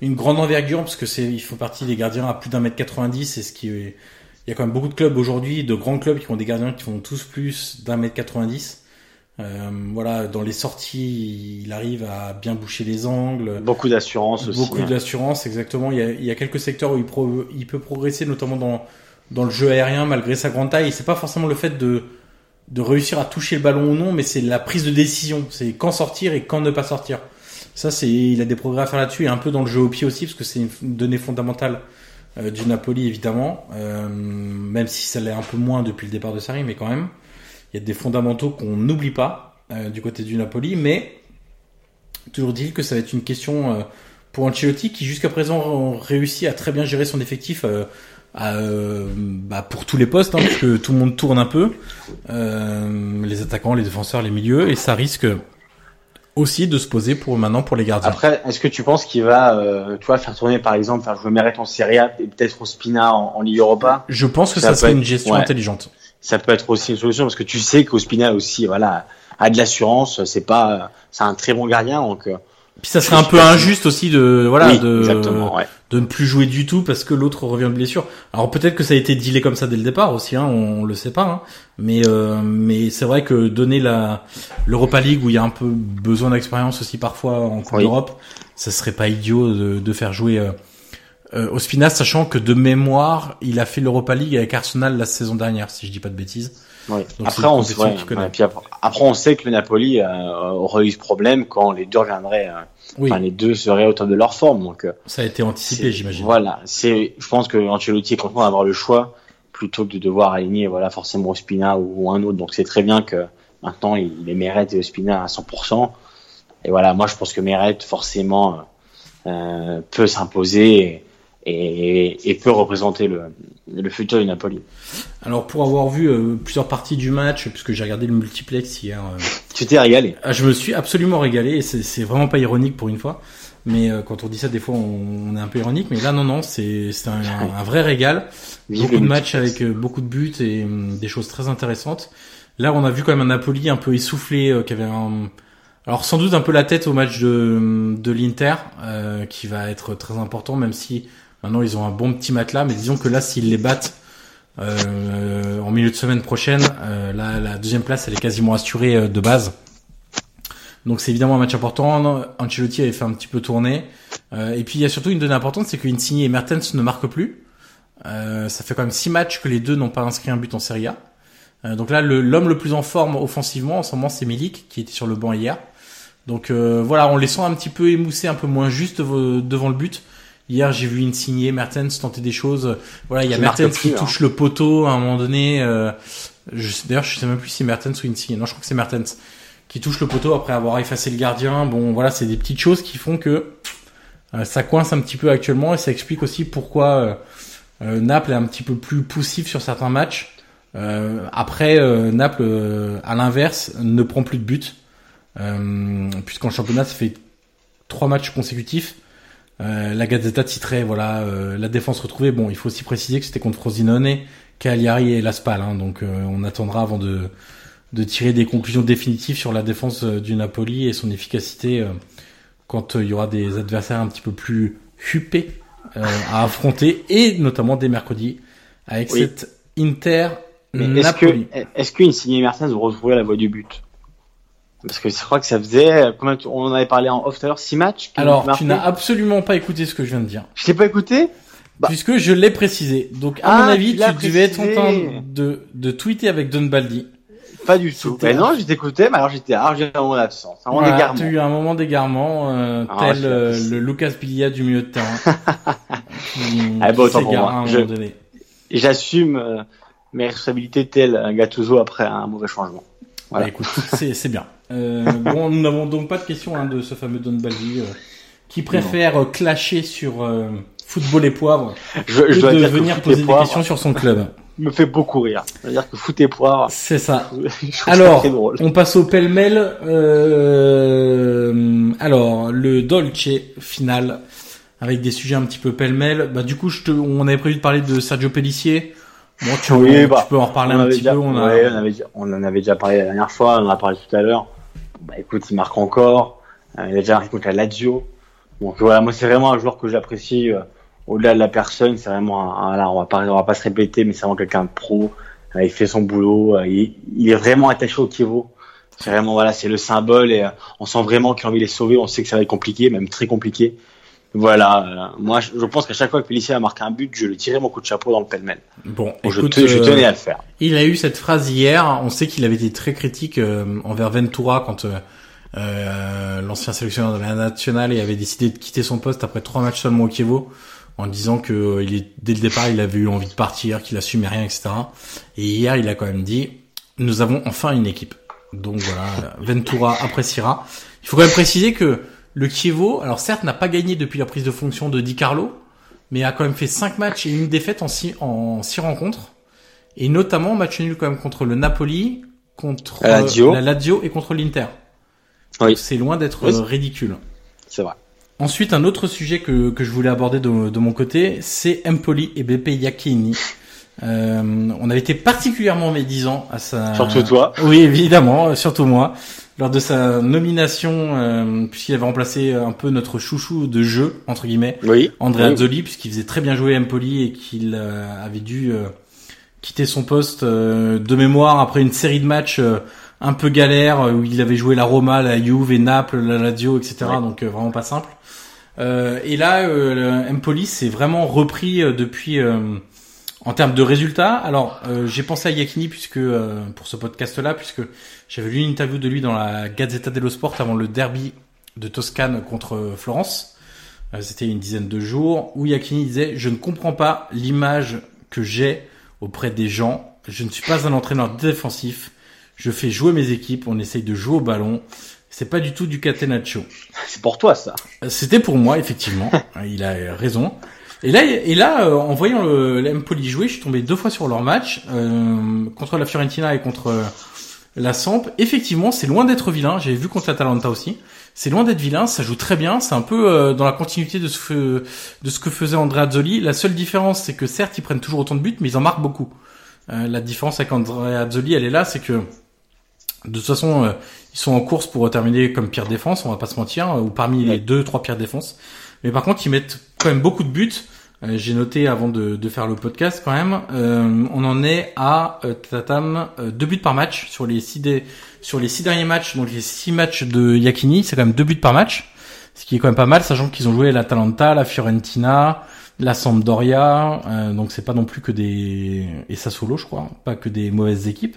une grande envergure parce que c'est il faut partie des gardiens à plus d'un mètre 90, c'est ce qui est il y a quand même beaucoup de clubs aujourd'hui, de grands clubs qui ont des gardiens qui font tous plus d'un mètre 90. Euh, voilà, dans les sorties, il arrive à bien boucher les angles. Beaucoup d'assurance aussi. Beaucoup hein. d'assurance, exactement. Il y, a, il y, a, quelques secteurs où il, pro, il, peut progresser, notamment dans dans le jeu aérien, malgré sa grande taille. C'est pas forcément le fait de de réussir à toucher le ballon ou non, mais c'est la prise de décision. C'est quand sortir et quand ne pas sortir. Ça, c'est il a des progrès à faire là-dessus et un peu dans le jeu au pied aussi, parce que c'est une donnée fondamentale euh, du Napoli évidemment, euh, même si ça l'est un peu moins depuis le départ de Sarri, mais quand même il y a des fondamentaux qu'on n'oublie pas euh, du côté du Napoli, mais toujours dit que ça va être une question euh, pour Ancelotti qui jusqu'à présent réussit à très bien gérer son effectif euh, bah, pour tous les postes, hein, parce que tout le monde tourne un peu, les attaquants, les défenseurs, les milieux, et ça risque aussi de se poser pour maintenant pour les gardiens. Après, est-ce que tu penses qu'il va, tu vois, faire tourner par exemple, faire jouer Meret en Serie A et peut-être Spina en, en Ligue Europa? Je pense que ça, serait une gestion intelligente ça peut être aussi une solution parce que tu sais qu'Ospina aussi, voilà, a de l'assurance. C'est pas, c'est un très bon gardien, donc. Euh, Puis ça serait un peu injuste aussi de, voilà, de, de ne plus jouer du tout parce que l'autre revient de blessure. Alors peut-être que ça a été dealé comme ça dès le départ aussi, hein, on, le sait pas, hein. mais euh, mais c'est vrai que donner la l'Europa League où il y a un peu besoin d'expérience aussi parfois en Coupe d'Europe, ça serait pas idiot de, de faire jouer. Euh, euh, Ospina, sachant que de mémoire, il a fait l'Europa League avec Arsenal la saison dernière, si je dis pas de bêtises. après, on sait, après, on sait que le Napoli euh, aurait eu ce problème quand les deux reviendraient. Euh, enfin, les deux seraient au top de leur forme. Donc, euh, ça a été anticipé, j'imagine. Voilà, c'est. Je pense que Ancelotti est content d'avoir le choix plutôt que de devoir aligner, voilà, forcément Ospina ou, un autre. Donc, c'est très bien que maintenant il, il est Meret et Ospina à 100%. Et voilà, moi, je pense que Meret forcément peut s'imposer et, peut représenter le, le, futur du Napoli. Alors pour avoir vu euh, plusieurs parties du match, puisque j'ai regardé le multiplex hier, euh, tu t'es régalé ah, Je me suis absolument régalé et c'est vraiment pas ironique pour une fois. Mais euh, quand on dit ça, des fois, on, est un peu ironique. Mais là, non, non, c'est un, un, vrai régal. beaucoup de matchs avec beaucoup de buts et hum, des choses très intéressantes. Là, on a vu quand même un Napoli un peu essoufflé, qui avait un, alors sans doute un peu la tête au match de, de l'Inter, qui va être très important, même si Maintenant, ils ont un bon petit matelas, mais disons que là, s'ils les battent euh, en milieu de semaine prochaine. Euh, la, la deuxième place, elle est quasiment assurée euh, de base. Donc c'est évidemment un match important. Ancelotti avait fait un petit peu tourner. Euh, et puis il y a surtout une donnée importante, c'est qu'Insigne et Mertens ne marquent plus. Ça fait quand même six matchs que les deux n'ont pas inscrit un but en Serie A. Donc là, l'homme le, plus en forme offensivement en ce moment, c'est Milik, qui était sur le banc hier. Donc voilà, on les sent un petit peu émoussés, un peu moins juste devant le but. Hier, j'ai vu Insigne, Mertens tenter des choses. Voilà, il y a Mertens qui hein. touche le poteau à un moment donné. Euh, D'ailleurs, je sais même plus si c'est Mertens ou Insigne. Non, je crois que c'est Mertens qui touche le poteau après avoir effacé le gardien. Bon, voilà, c'est des petites choses qui font que euh, ça coince un petit peu actuellement et ça explique aussi pourquoi euh, euh, Naples est un petit peu plus poussif sur certains matchs. Euh, après, euh, Naples, euh, à l'inverse, ne prend plus de. Euh, Puisqu'en championnat, ça fait trois matchs consécutifs. Euh, la Gazzetta titrait, voilà, euh, la défense retrouvée. Bon, il faut aussi préciser que c'était contre Frosinone, Cagliari et Laspal. Hein, donc, euh, on attendra avant de, de tirer des conclusions définitives sur la défense du Napoli et son efficacité euh, quand il y aura des adversaires un petit peu plus huppés euh, à affronter et notamment dès mercredi avec Oui. cette Inter Mais est-ce que, Napoli. est-ce qu'une signée Mertens vous retrouver la voie du but? Parce que je crois que ça faisait, combien tu- on en avait parlé en off tout à l'heure, 6 matchs Alors, tu n'as absolument pas écouté ce que je viens de dire. Je t'ai pas écouté Bah. Puisque je l'ai précisé. Donc, à Ah, mon avis, tu tu devais être en train de, de tweeter avec Don Baldi. Pas du tout. C'était- Ben non, je t'écoutais, mais alors j'étais, alors j'ai un moment d'absence, un moment Voilà, d'égarement. tu as eu un moment d'égarement, euh, Ah, tel je euh, le Lucas Bilia du milieu de terrain. qui, Ah, bon, qui pour moi. à un Je- moment donné. Et j'assume euh, mes responsabilités tel un Gattuso après un mauvais changement. Voilà. Bah, écoute, c'est c'est bien. Euh, bon, nous n'avons donc pas de question hein, de ce fameux Don Baldi euh, qui préfère euh, clasher sur euh, football et poivre Je, je dois de dire venir poser des questions sur son club. me fait beaucoup rire. C'est-à-dire que foot et poivre, C'est ça. je trouve ça Alors, drôle. on passe au pêle-mêle. Euh, alors, le Dolce final avec des sujets un petit peu pêle-mêle. Bah, du coup, je te, on avait prévu de parler de Sergio Pellissier. Bon, tu, Oui, tu bah, peux en reparler un petit déjà- peu. On a, ouais, on, avait, on en avait déjà parlé la dernière fois, on en a parlé tout à l'heure. Bah écoute, il marque encore. Euh, il a déjà marqué contre la Lazio. Donc voilà, moi c'est vraiment un joueur que j'apprécie euh, au-delà de la personne. C'est vraiment un, un- là, on va pas, on va pas se répéter, mais c'est vraiment quelqu'un de pro. Euh, il fait son boulot. euh, il, il est vraiment attaché au Kievo. C'est vraiment voilà, c'est le symbole et on sent vraiment qu'il a envie de les sauver. On sait que ça va être compliqué, même très compliqué. Voilà, euh, moi je, pense qu'à chaque fois que Pellissier a marqué un but, je lui tirais mon coup de chapeau dans le pêle-mêle. bon, je, écoute, te- je euh, tenais à le faire. Il a eu cette phrase hier. On sait qu'il avait été très critique euh, envers Ventura quand euh, euh, l'ancien sélectionneur de la nationale et avait décidé de quitter son poste après trois matchs seulement au Kievo en disant que euh, il est dès le départ il avait eu envie de partir, qu'il assumait rien, etc. Et hier il a quand même dit nous avons enfin une équipe. Donc voilà, Ventura appréciera. Il faut quand même préciser que le Kievo, alors certes n'a pas gagné depuis la prise de fonction de Di Carlo, mais a quand même fait cinq matchs et une défaite en six, en six rencontres. Et notamment match nul quand même contre le Napoli, contre La Lazio. euh, la Lazio et contre l'Inter. Oui. C'est loin d'être Oui. euh, ridicule. C'est vrai. Ensuite, un autre sujet que, que je voulais aborder de, de mon côté, c'est Empoli et BP Iachini. Euh, on avait été particulièrement médisants à sa... Surtout toi. Oui, évidemment, surtout moi. Lors de sa nomination, euh, puisqu'il avait remplacé un peu notre chouchou de jeu, entre guillemets, Oui. Andrea Oui. Azzoli, puisqu'il faisait très bien jouer Empoli et qu'il euh, avait dû euh, quitter son poste de mémoire après une série de matchs un peu galère où il avait joué la Roma, la Juve, et Naples, la Lazio, etc. Donc vraiment pas simple. Euh, et là, Empoli s'est vraiment repris depuis euh, en termes de résultats. Alors euh, j'ai pensé à Iachini puisque euh, pour ce podcast-là, puisque j'avais lu une interview de lui dans la Gazzetta dello Sport avant le derby de Toscane contre euh, Florence. Euh, C'était une dizaine de jours où Iachini disait je ne comprends pas l'image que j'ai auprès des gens. Je ne suis pas un entraîneur défensif. Je fais jouer mes équipes. On essaye de jouer au ballon. C'est pas du tout du catenaccio. C'est pour toi, ça. C'était pour moi, effectivement. Il a raison. Et là, et là, euh, en voyant le, l'Empoli jouer, je suis tombé deux fois sur leur match euh, contre la Fiorentina et contre euh, la Samp. Effectivement, c'est loin d'être vilain. J'ai vu contre l'Atalanta aussi. C'est loin d'être vilain. Ça joue très bien. C'est un peu euh, dans la continuité de ce, que- de ce que faisait Andrea Azzoli. La seule différence, c'est que certes, ils prennent toujours autant de buts, mais ils en marquent beaucoup. Euh, la différence avec Andrea Azzoli, elle est là, c'est que de toute façon, euh, ils sont en course pour terminer comme pire défense, on va pas se mentir, euh, ou parmi les deux, trois pires défenses. Mais par contre, ils mettent quand même beaucoup de buts. Euh, J'ai noté avant de, de faire le podcast quand même. Euh, on en est à euh, Tatam euh, deux buts par match sur les six dé- sur les six derniers matchs. Donc les six matchs de Yakini, c'est quand même deux buts par match, ce qui est quand même pas mal, sachant qu'ils ont joué l'Atalanta, la Fiorentina, la Sampdoria. euh, donc c'est pas non plus que des et Sassuolo, je crois, pas que des mauvaises équipes.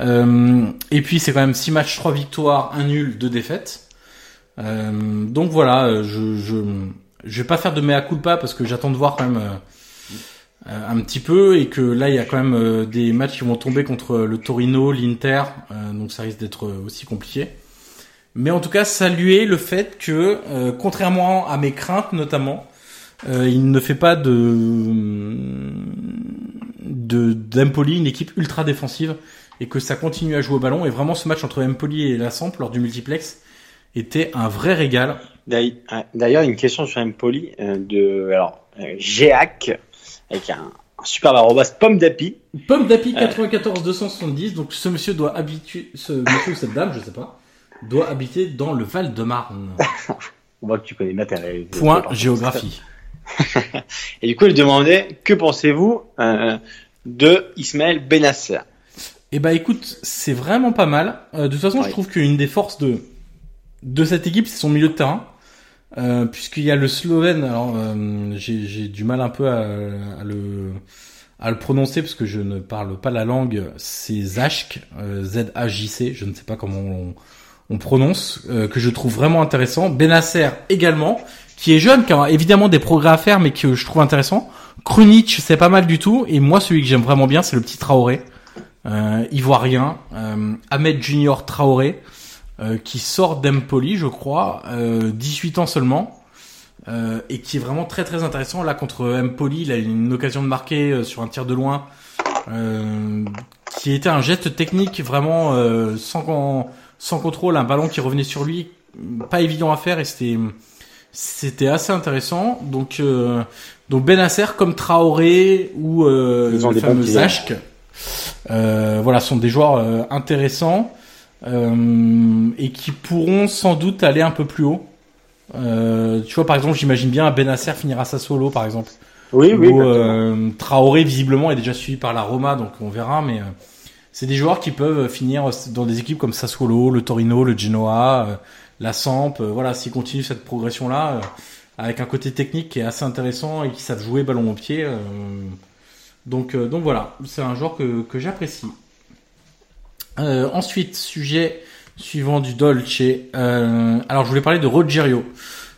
Euh, et puis c'est quand même six matchs, trois victoires, un nul, deux défaites. Euh, donc voilà, euh, je, je je vais pas faire de mea culpa parce que j'attends de voir quand même euh, un petit peu et que là il y a quand même des matchs qui vont tomber contre le Torino, l'Inter, donc ça risque d'être aussi compliqué. Mais en tout cas, saluer le fait que, contrairement à mes craintes notamment, il ne fait pas de de d'Empoli une équipe ultra défensive et que ça continue à jouer au ballon. Et vraiment, ce match entre Empoli et la Samp lors du multiplex était un vrai régal. D'ailleurs, une question sur Empoli euh, de alors euh, Géac avec un, un superbe arrobas pomme d'api. Pomme d'api 94 270. Donc ce monsieur doit habituer, ce monsieur ou cette dame, je sais pas, doit habiter dans le Val de Marne. On voit que tu connais bien tes tes- Point géographie. Et du coup, il demandait que pensez-vous euh, de Ismaël Benasser? Eh ben écoute, c'est vraiment pas mal. Euh, de toute façon, Ouais. je trouve qu'une des forces de de cette équipe, c'est son milieu de terrain. Euh, puisqu'il y a le Slovène, alors euh, j'ai du mal un peu à, à le à le prononcer parce que je ne parle pas la langue. C'est Zashk, euh, Z-A-J-C, je ne sais pas comment on, on prononce, euh, que je trouve vraiment intéressant. Benasser également, qui est jeune, qui a évidemment des progrès à faire, mais que je trouve intéressant. Krunic, c'est pas mal du tout. Et moi, celui que j'aime vraiment bien, c'est le petit Traoré, euh, ivoirien, euh, Ahmed Junior Traoré, euh, qui sort d'Empoli, je crois, euh, 18 ans seulement. euh, et qui est vraiment très très intéressant. Là contre Empoli, il a eu une occasion de marquer euh, sur un tir de loin, euh, qui était un geste technique vraiment euh, sans sans contrôle, un ballon qui revenait sur lui, pas évident à faire et c'était c'était assez intéressant. Donc euh, donc Benasser comme Traoré ou euh, le fameux. Zashk, euh, voilà, sont des joueurs euh, intéressants et qui pourront sans doute aller un peu plus haut. Euh, tu vois, par exemple, j'imagine bien Benasser finir à sa solo, par exemple. Oui, oui. Ou, exactement. euh, Traoré visiblement est déjà suivi par la Roma, donc on verra. Mais euh, c'est des joueurs qui peuvent finir dans des équipes comme Sassuolo, le Torino, le Genoa, euh, la Samp. euh, voilà, s'ils continuent cette progression-là, euh, avec un côté technique qui est assez intéressant et qui savent jouer ballon au pied. euh, donc, euh, donc voilà, c'est un joueur que, que j'apprécie. Euh, ensuite, sujet suivant du Dolce. Euh, alors, je voulais parler de Rogerio,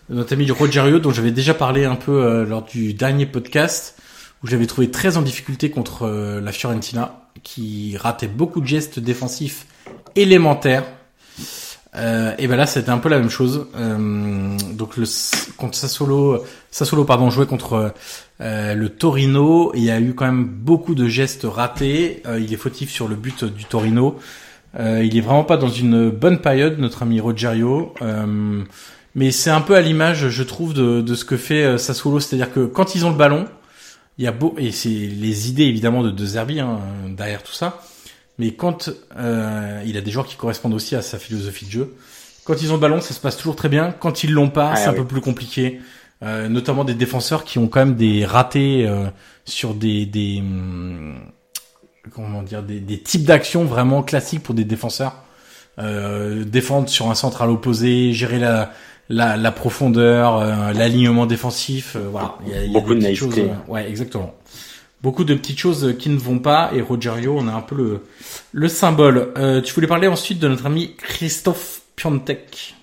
notre ami Rogerio, dont j'avais déjà parlé un peu euh, lors du dernier podcast, où j'avais trouvé très en difficulté contre la Fiorentina, qui ratait beaucoup de gestes défensifs élémentaires. Euh, et ben là, c'était un peu la même chose. Euh, donc le contre Sassuolo, Sassuolo pardon, jouait contre euh, le Torino. Il y a eu quand même beaucoup de gestes ratés. Euh, il est fautif sur le but du Torino. Euh, il est vraiment pas dans une bonne période, notre ami Rogerio. Euh, mais c'est un peu à l'image, je trouve, de, de ce que fait Sassuolo, c'est-à-dire que quand ils ont le ballon, il y a beau et c'est les idées évidemment de De Zerbi hein, derrière tout ça. Mais quand euh, il a des joueurs qui correspondent aussi à sa philosophie de jeu, quand ils ont le ballon, ça se passe toujours très bien. Quand ils l'ont pas, Ah, c'est un peu plus compliqué. Euh, notamment des défenseurs qui ont quand même des ratés euh, sur des, des hum, comment dire des, des types d'actions vraiment classiques pour des défenseurs. Euh, défendre sur un centre à l'opposé, gérer la, la, la profondeur, euh, l'alignement défensif, euh, voilà. Il y a, il y a Beaucoup des de naïveté. choses, ouais, exactement. Beaucoup de petites choses qui ne vont pas et Rogerio, on a un peu le, le symbole. Euh, tu voulais parler ensuite de notre ami Christophe Piontek.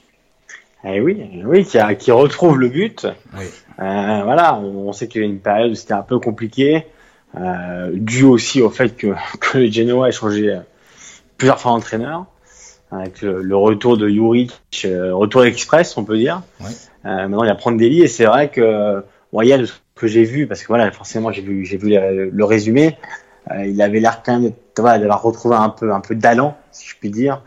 Eh oui, oui, qui, a, qui retrouve le but. Oui. Euh, voilà, on, on sait qu'il y a une période où c'était un peu compliqué, euh, dû aussi au fait que, que le Genoa a changé plusieurs fois d'entraîneur, avec le, le retour de Juric, retour express, on peut dire. Maintenant, il va prendre des lits et c'est vrai que, bon, y a ce que j'ai vu, parce que voilà, forcément, j'ai vu, j'ai vu le, résumé. Euh, il avait l'air quand même d'avoir retrouvé un peu, un peu d'allant, si je puis dire,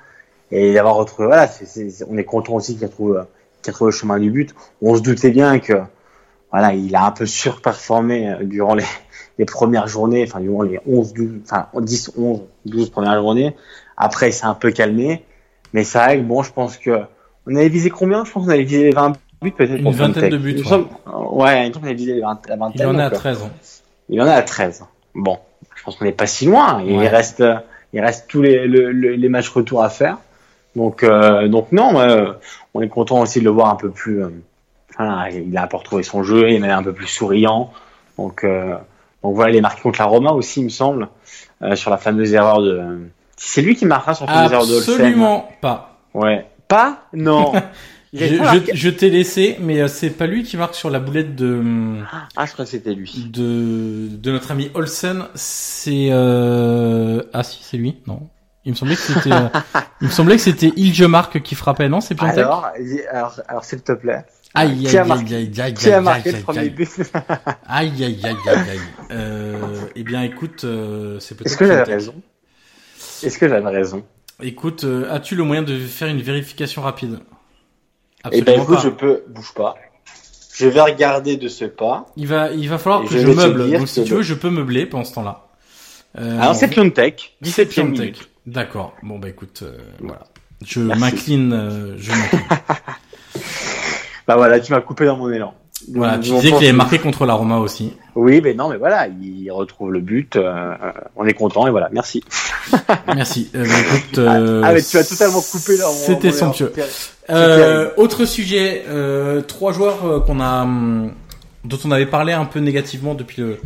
et d'avoir retrouvé. Voilà, c'est- on est content aussi qu'il a trouvé, qu'il trouvé le chemin du but. On se doutait bien que, voilà, il a un peu surperformé euh, durant les, les premières journées, enfin durant les 11, 12, enfin 10, 11, 12 premières journées. Après, il s'est un peu calmé, mais c'est vrai que bon, je pense que on avait visé combien? Je pense qu'on avait visé les 20 buts peut-être. Une vingtaine de buts, Il semble- Ouais, il me semble qu'il a visé la vingt- la vingtaine. Il en est à donc, euh, 13 ans. Il en est à 13. Bon, je pense qu'on n'est pas si loin. Il Ouais. reste, euh, il reste tous les, le- le- les matchs retour à faire. Donc, euh, donc non, ouais, on est content aussi de le voir un peu plus. euh, voilà, il a un peu retrouvé son jeu, il est un peu plus souriant. Donc, euh, donc voilà, il est marqué contre la Roma aussi, il me semble, euh, sur la fameuse erreur de. C'est lui qui marquera sur la fameuse erreur de. Absolument pas. Ouais. Pas? Non. Je, je, je t'ai laissé, mais euh, c'est pas lui qui marque sur la boulette de Ah, je crois que c'était lui. de, de notre ami Olsen. C'est euh... ah si c'est lui non. Il me semblait que c'était euh, il me semblait que c'était Ilgemark qui frappait non c'est Piontek. Alors, alors, alors s'il te plaît. Aïe aïe aïe aïe aïe Qui a aïe, marqué aïe, le aïe, premier aïe. but Aïe aïe aïe aïe aïe. Euh, eh bien écoute euh, c'est peut-être Est-ce que j'avais raison? Est-ce que j'avais raison? Écoute as-tu le moyen de faire une vérification rapide? Eh ben écoute, pas. je peux, bouge pas. Je vais regarder de ce pas. Il va, il va falloir Et que je meuble. Donc si tu le- veux, je peux meubler pendant ce temps-là. Euh, Alors c'est Piontek, 17 e minute. D'accord. Bon bah écoute, euh, voilà. Je m'incline. euh, je m'incline. Bah voilà, tu m'as coupé dans mon élan. Voilà. Tu disais qu'il avait marqué contre la Roma aussi. Oui, mais non, mais voilà, il retrouve le but. euh, on est content et voilà, merci. Merci. Euh, bah, écoute, euh, ah mais tu as totalement coupé mon C'était somptueux. Euh, autre sujet, euh, trois joueurs euh, qu'on a, hum, dont on avait parlé un peu négativement depuis le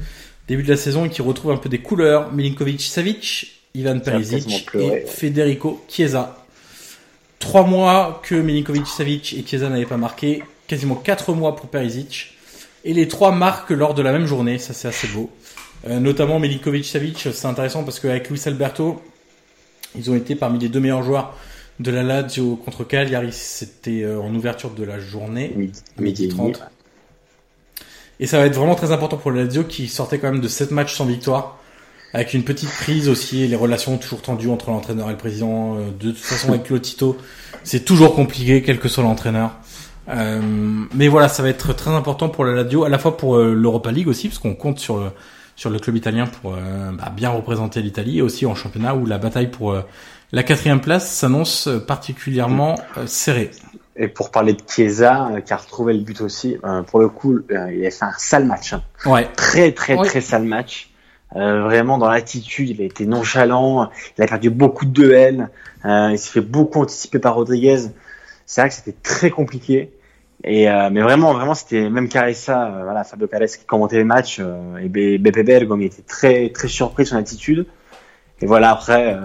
début de la saison et qui retrouvent un peu des couleurs. Milinkovic Savic, Ivan Perisic et. Federico Chiesa. Trois mois que Milinkovic Savic et Chiesa n'avaient pas marqué, quasiment quatre mois pour Perisic. Et les trois marquent lors de la même journée, ça c'est assez beau. Euh, notamment Milinkovic Savic, c'est intéressant parce qu'avec Luis Alberto, ils ont été parmi les deux meilleurs joueurs de la Lazio contre Cagliari, c'était euh, en ouverture de la journée. Midi, Midi midi et demi. 30. Et ça va être vraiment très important pour la Lazio qui sortait quand même de 7 matchs sans victoire. Avec une petite crise aussi, les relations toujours tendues entre l'entraîneur et le président. Euh, De toute façon, avec Lotito, c'est toujours compliqué, quel que soit l'entraîneur. Euh, mais voilà, ça va être très important pour la Lazio, à la fois pour euh, l'Europa League aussi, parce qu'on compte sur le, sur le club italien pour euh, bah, bien représenter l'Italie, et aussi en championnat où la bataille pour euh, la quatrième place s'annonce euh, particulièrement euh, serrée. Et pour parler de Chiesa, euh, qui a retrouvé le but aussi, euh, pour le coup, euh, il a fait un sale match. hein. Ouais, Très très très sale match. Euh, vraiment dans l'attitude, il a été nonchalant, il a perdu beaucoup de duels, euh, il s'est fait beaucoup anticiper par Rodriguez. C'est vrai que c'était très compliqué. Euh, mais vraiment, vraiment, c'était même Caressa, euh, Fabio Caressa qui commentait les matchs, euh, et Be- Beppe Bergom il était très très surpris de son attitude. Et voilà, après,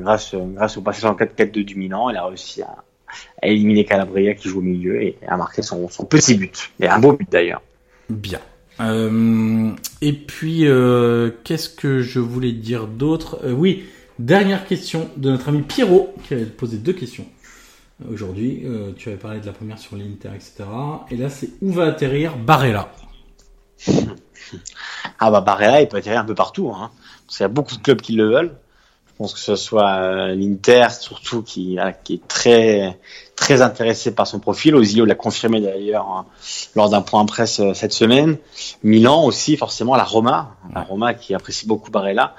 grâce grâce au passage en 4-4-2 du Milan, il a réussi à, éliminer Calabria qui joue au milieu et à marquer son, son petit but. Et un beau but d'ailleurs. Bien. Et puis, qu'est-ce que je voulais dire d'autre? Oui, dernière question de notre ami Pierrot, qui avait posé deux questions aujourd'hui. Euh, tu avais parlé de la première sur l'Inter, etc. Et là, c'est où va atterrir Barella Ah bah Barella, il peut atterrir un peu partout. Hein. Parce qu'il y a beaucoup de clubs qui le veulent. Je pense que ce soit euh, l'Inter, surtout, qui, est très très intéressé par son profil. Ozio l'a confirmé d'ailleurs hein, lors d'un point presse euh, cette semaine. Milan aussi, forcément, la Roma. La Roma qui apprécie beaucoup Barella.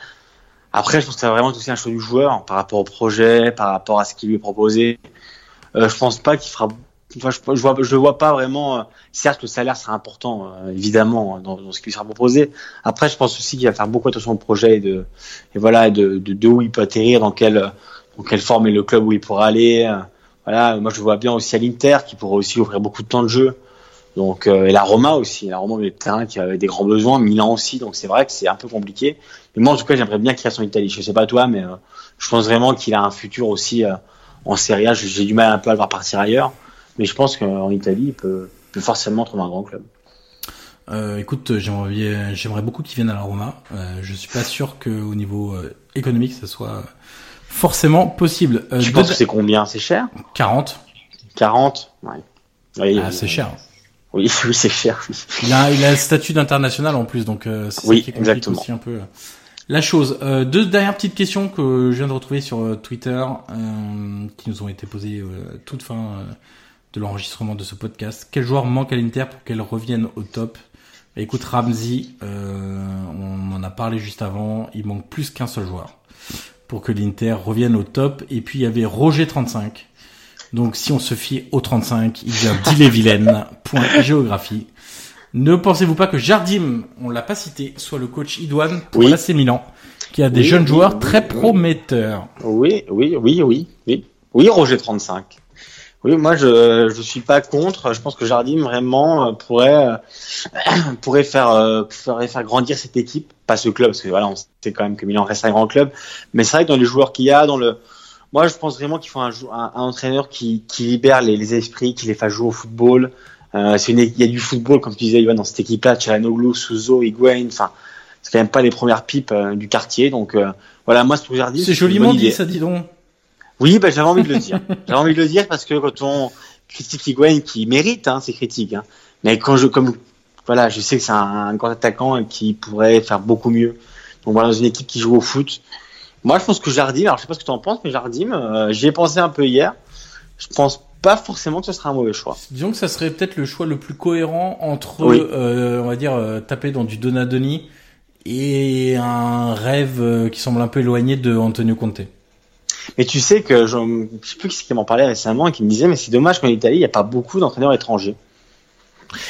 Après, je pense que c'est vraiment aussi un choix du joueur par rapport au projet, par rapport à ce qui lui est proposé. Euh, je pense pas qu'il fera. Enfin, je, je vois, je vois pas vraiment. euh, certes, le salaire sera important, euh, évidemment, dans, dans ce qui lui sera proposé. Après, je pense aussi qu'il va faire beaucoup attention au projet et de, et voilà, de, de, de où il peut atterrir, dans quelle, dans quelle forme est le club où il pourra aller. Voilà, moi je vois bien aussi à l'Inter, qui pourrait aussi offrir beaucoup de temps de jeu. Donc, euh, et la Roma aussi, la Roma de terrain qui avait des grands besoins, Milan aussi. Donc c'est vrai que c'est un peu compliqué. Mais moi, en tout cas, j'aimerais bien qu'il reste en Italie. Je sais pas toi, mais euh, je pense vraiment qu'il a un futur aussi euh, en Serie A. J'ai du mal un peu à le voir partir ailleurs, mais je pense qu'en Italie, il peut, forcément trouver un grand club. Euh, écoute, j'aimerais j'aimerais beaucoup qu'il vienne à la Roma. Euh, je suis pas sûr qu'au niveau euh, économique, ça soit forcément possible. Euh, Tu deux- penses que c'est combien? C'est cher? 40 40 Ouais. Oui, Ah, euh, c'est cher. Oui, oui, c'est cher. Il a, il a le statut d'international en plus, donc euh, c'est Oui, ça qui complique exactement. aussi un peu euh, la chose. Euh, deux dernières petites questions que je viens de retrouver sur euh, Twitter, euh, qui nous ont été posées euh, toute fin de l'enregistrement de ce podcast. Quel joueur manque à l'Inter pour qu'elle revienne au top? Écoute, Ramsey, on en a parlé juste avant, il manque plus qu'un seul joueur pour que l'Inter revienne au top. Et puis il y avait Roger 35 Donc si on se fie au 35, il vient d'Ille-et-Vilaine, géographie. Ne pensez-vous pas que Jardim, on l'a pas cité, soit le coach idoine pour l'AC Milan, qui a des jeunes joueurs très prometteurs Oui, oui, oui, oui, oui. Oui, Roger 35. Oui, moi je je suis pas contre. Je pense que Jardim vraiment euh, pourrait euh, pourrait faire euh, pourrait faire grandir cette équipe, pas ce club parce que voilà, on sait quand même que Milan reste un grand club, mais c'est vrai que dans les joueurs qu'il y a, dans le moi je pense vraiment qu'il faut un, jou- un, un entraîneur qui qui libère les, les esprits, qui les fasse jouer au football. Euh, une il y a du football comme tu disais Yoann, dans cette équipe-là, Chalanoglu, Souzo, Higuain, enfin c'est quand même pas les premières pipes euh, du quartier, donc euh, voilà, moi pour Jardim C'est joliment dit, ça dit donc. Oui, ben, j'avais envie de le dire. J'avais envie de le dire parce que quand on critique Higuain, qui mérite hein, ses critiques, hein, mais quand je comme voilà, je sais que c'est un, un grand attaquant et qui pourrait faire beaucoup mieux. Donc voilà, dans une équipe qui joue au foot. Moi, je pense que Jardim, alors je sais pas ce que tu en penses, mais Jardim, euh, j'y ai pensé un peu hier. Je pense pas forcément que ce sera un mauvais choix. Disons que ça serait peut-être le choix le plus cohérent entre, Oui. euh, on va dire, euh, taper dans du Donadoni et un rêve euh, qui semble un peu éloigné de Antonio Conte. Mais tu sais que je, je sais plus qui m'en parlait récemment et qui me disait, mais c'est dommage qu'en Italie, il n'y a pas beaucoup d'entraîneurs étrangers.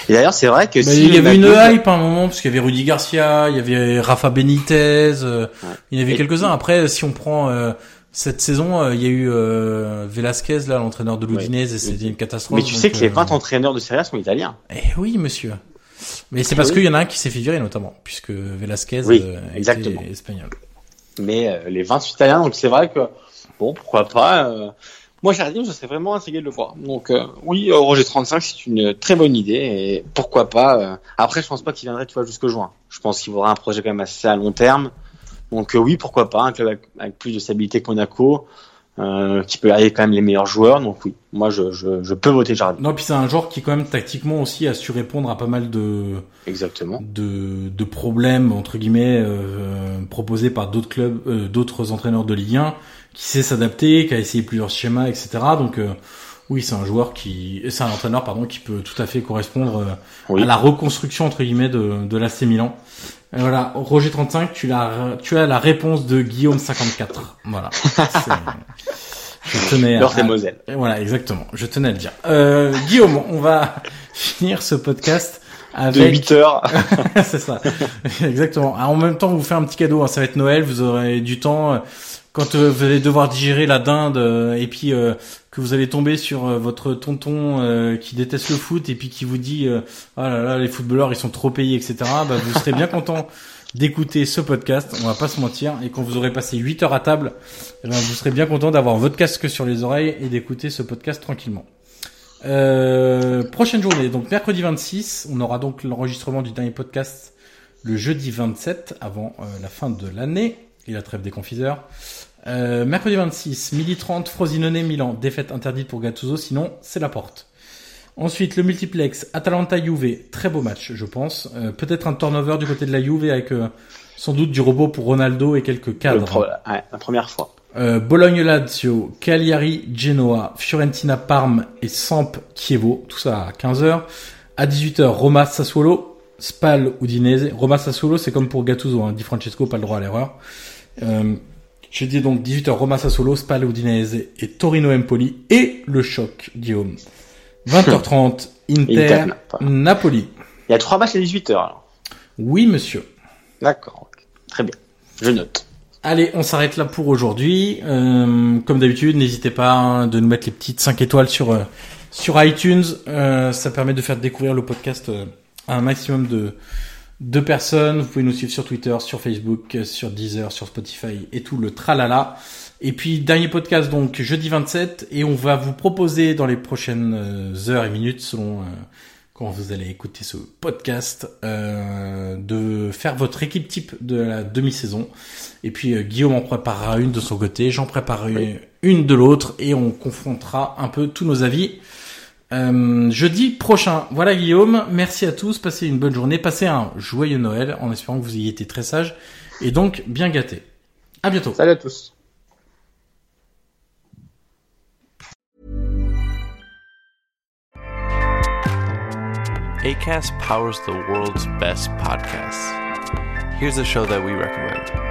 Et d'ailleurs, c'est vrai que Bah, si il y avait une hype à un moment parce qu'il y avait Rudy Garcia, il y avait Rafa Benitez, euh, il y en avait quelques-uns. Après, si on prend euh, cette saison, euh, il y a eu euh, Velasquez là, l'entraîneur de l'Udinese, et c'était une catastrophe. Mais tu sais que les euh, 20 entraîneurs de Serie A sont italiens. Eh oui, monsieur. Mais c'est Eh parce oui. qu'il y en a un qui s'est fait virer notamment, puisque Velasquez Oui, euh, était exactement. espagnol. mais euh, les 20 sont italiens, donc c'est vrai que bon, pourquoi pas. euh, moi, Jardim, je serais vraiment intrigué de le voir. Donc euh, oui, euh, Roger 35, c'est une très bonne idée et pourquoi pas. euh, Après, je pense pas qu'il viendrait, tu vois, jusque juin. Je pense qu'il faudra un projet quand même assez à long terme. Donc euh, oui, pourquoi pas un club avec, avec plus de stabilité que Monaco, euh, qui peut aller quand même les meilleurs joueurs. Donc oui, moi, je, je, je peux voter Jardim. Non, puis c'est un joueur qui quand même tactiquement aussi a su répondre à pas mal de Exactement. de, de problèmes entre guillemets euh, proposés par d'autres clubs, euh, d'autres entraîneurs de Ligue 1, qui sait s'adapter, qui a essayé plusieurs schémas, etc. Donc euh, oui, c'est un joueur qui, c'est un entraîneur pardon qui peut tout à fait correspondre euh, Oui. à la reconstruction entre guillemets de, de l'AC Milan. Et voilà, Roger 35, tu as tu as la réponse de Guillaume 54. Voilà. Je tenais à, et Moselle. Voilà, exactement. Je tenais à le dire. Euh, Guillaume, on va finir ce podcast De avec 8 heures. c'est ça. Exactement. Alors, en même temps, vous fait un petit cadeau. hein. Ça va être Noël. Vous aurez du temps. euh, Quand euh, vous allez devoir digérer la dinde euh, et puis euh, que vous allez tomber sur euh, votre tonton euh, qui déteste le foot et puis qui vous dit euh, ah là là les footballeurs ils sont trop payés etc. Bah, vous serez bien content d'écouter ce podcast. On va pas se mentir. Et quand vous aurez passé 8 heures à table, eh ben, vous serez bien content d'avoir votre casque sur les oreilles et d'écouter ce podcast tranquillement. Prochaine journée, donc mercredi 26, on aura donc l'enregistrement du dernier podcast le jeudi 27 avant la fin de l'année et la trêve des confiseurs. Euh, mercredi 26, midi 30, Frosinone Milan, défaite interdite pour Gattuso, sinon c'est la porte. Ensuite, le multiplex Atalanta Juve, très beau match, je pense. Euh, Peut-être un turnover du côté de la Juve avec euh, sans doute du robot pour Ronaldo et quelques cadres. pro- ouais, la première fois. Euh, Bologne-Lazio, Cagliari, Genoa, Fiorentina, Parme et Samp, Chievo, tout ça à 15h. À 18h, Roma, Sassuolo, Spal, Udinese. Roma, Sassuolo, c'est comme pour Gattuso, hein, dit Francesco, pas le droit à l'erreur. Euh, je dis donc 18h, Roma, Sassuolo, Spal, Udinese et Torino, Empoli. Et le choc, Guillaume. 20h30, Inter, Inter, Napoli. Il y a trois matchs à 18 heures. alors. Oui, monsieur. D'accord. Très bien. Je note. Allez, on s'arrête là pour aujourd'hui. Euh, comme d'habitude, n'hésitez pas hein, de nous mettre les petites 5 étoiles sur euh, sur iTunes. Euh, ça permet de faire découvrir le podcast à un maximum de de personnes. Vous pouvez nous suivre sur Twitter, sur Facebook, sur Deezer, sur Spotify et tout le tralala. Et puis dernier podcast donc jeudi 27 et on va vous proposer dans les prochaines euh, heures et minutes selon euh, quand vous allez écouter ce podcast euh, de faire votre équipe type de la demi-saison. Et puis euh, Guillaume en préparera une de son côté, j'en préparerai une de l'autre et on confrontera un peu tous nos avis. Euh, jeudi prochain. Voilà Guillaume, merci à tous, passez une bonne journée, passez un joyeux Noël en espérant que vous ayez été très sages et donc bien gâtés. À bientôt. Salut à tous. ACAST powers the world's best podcasts. Here's a show that we recommend.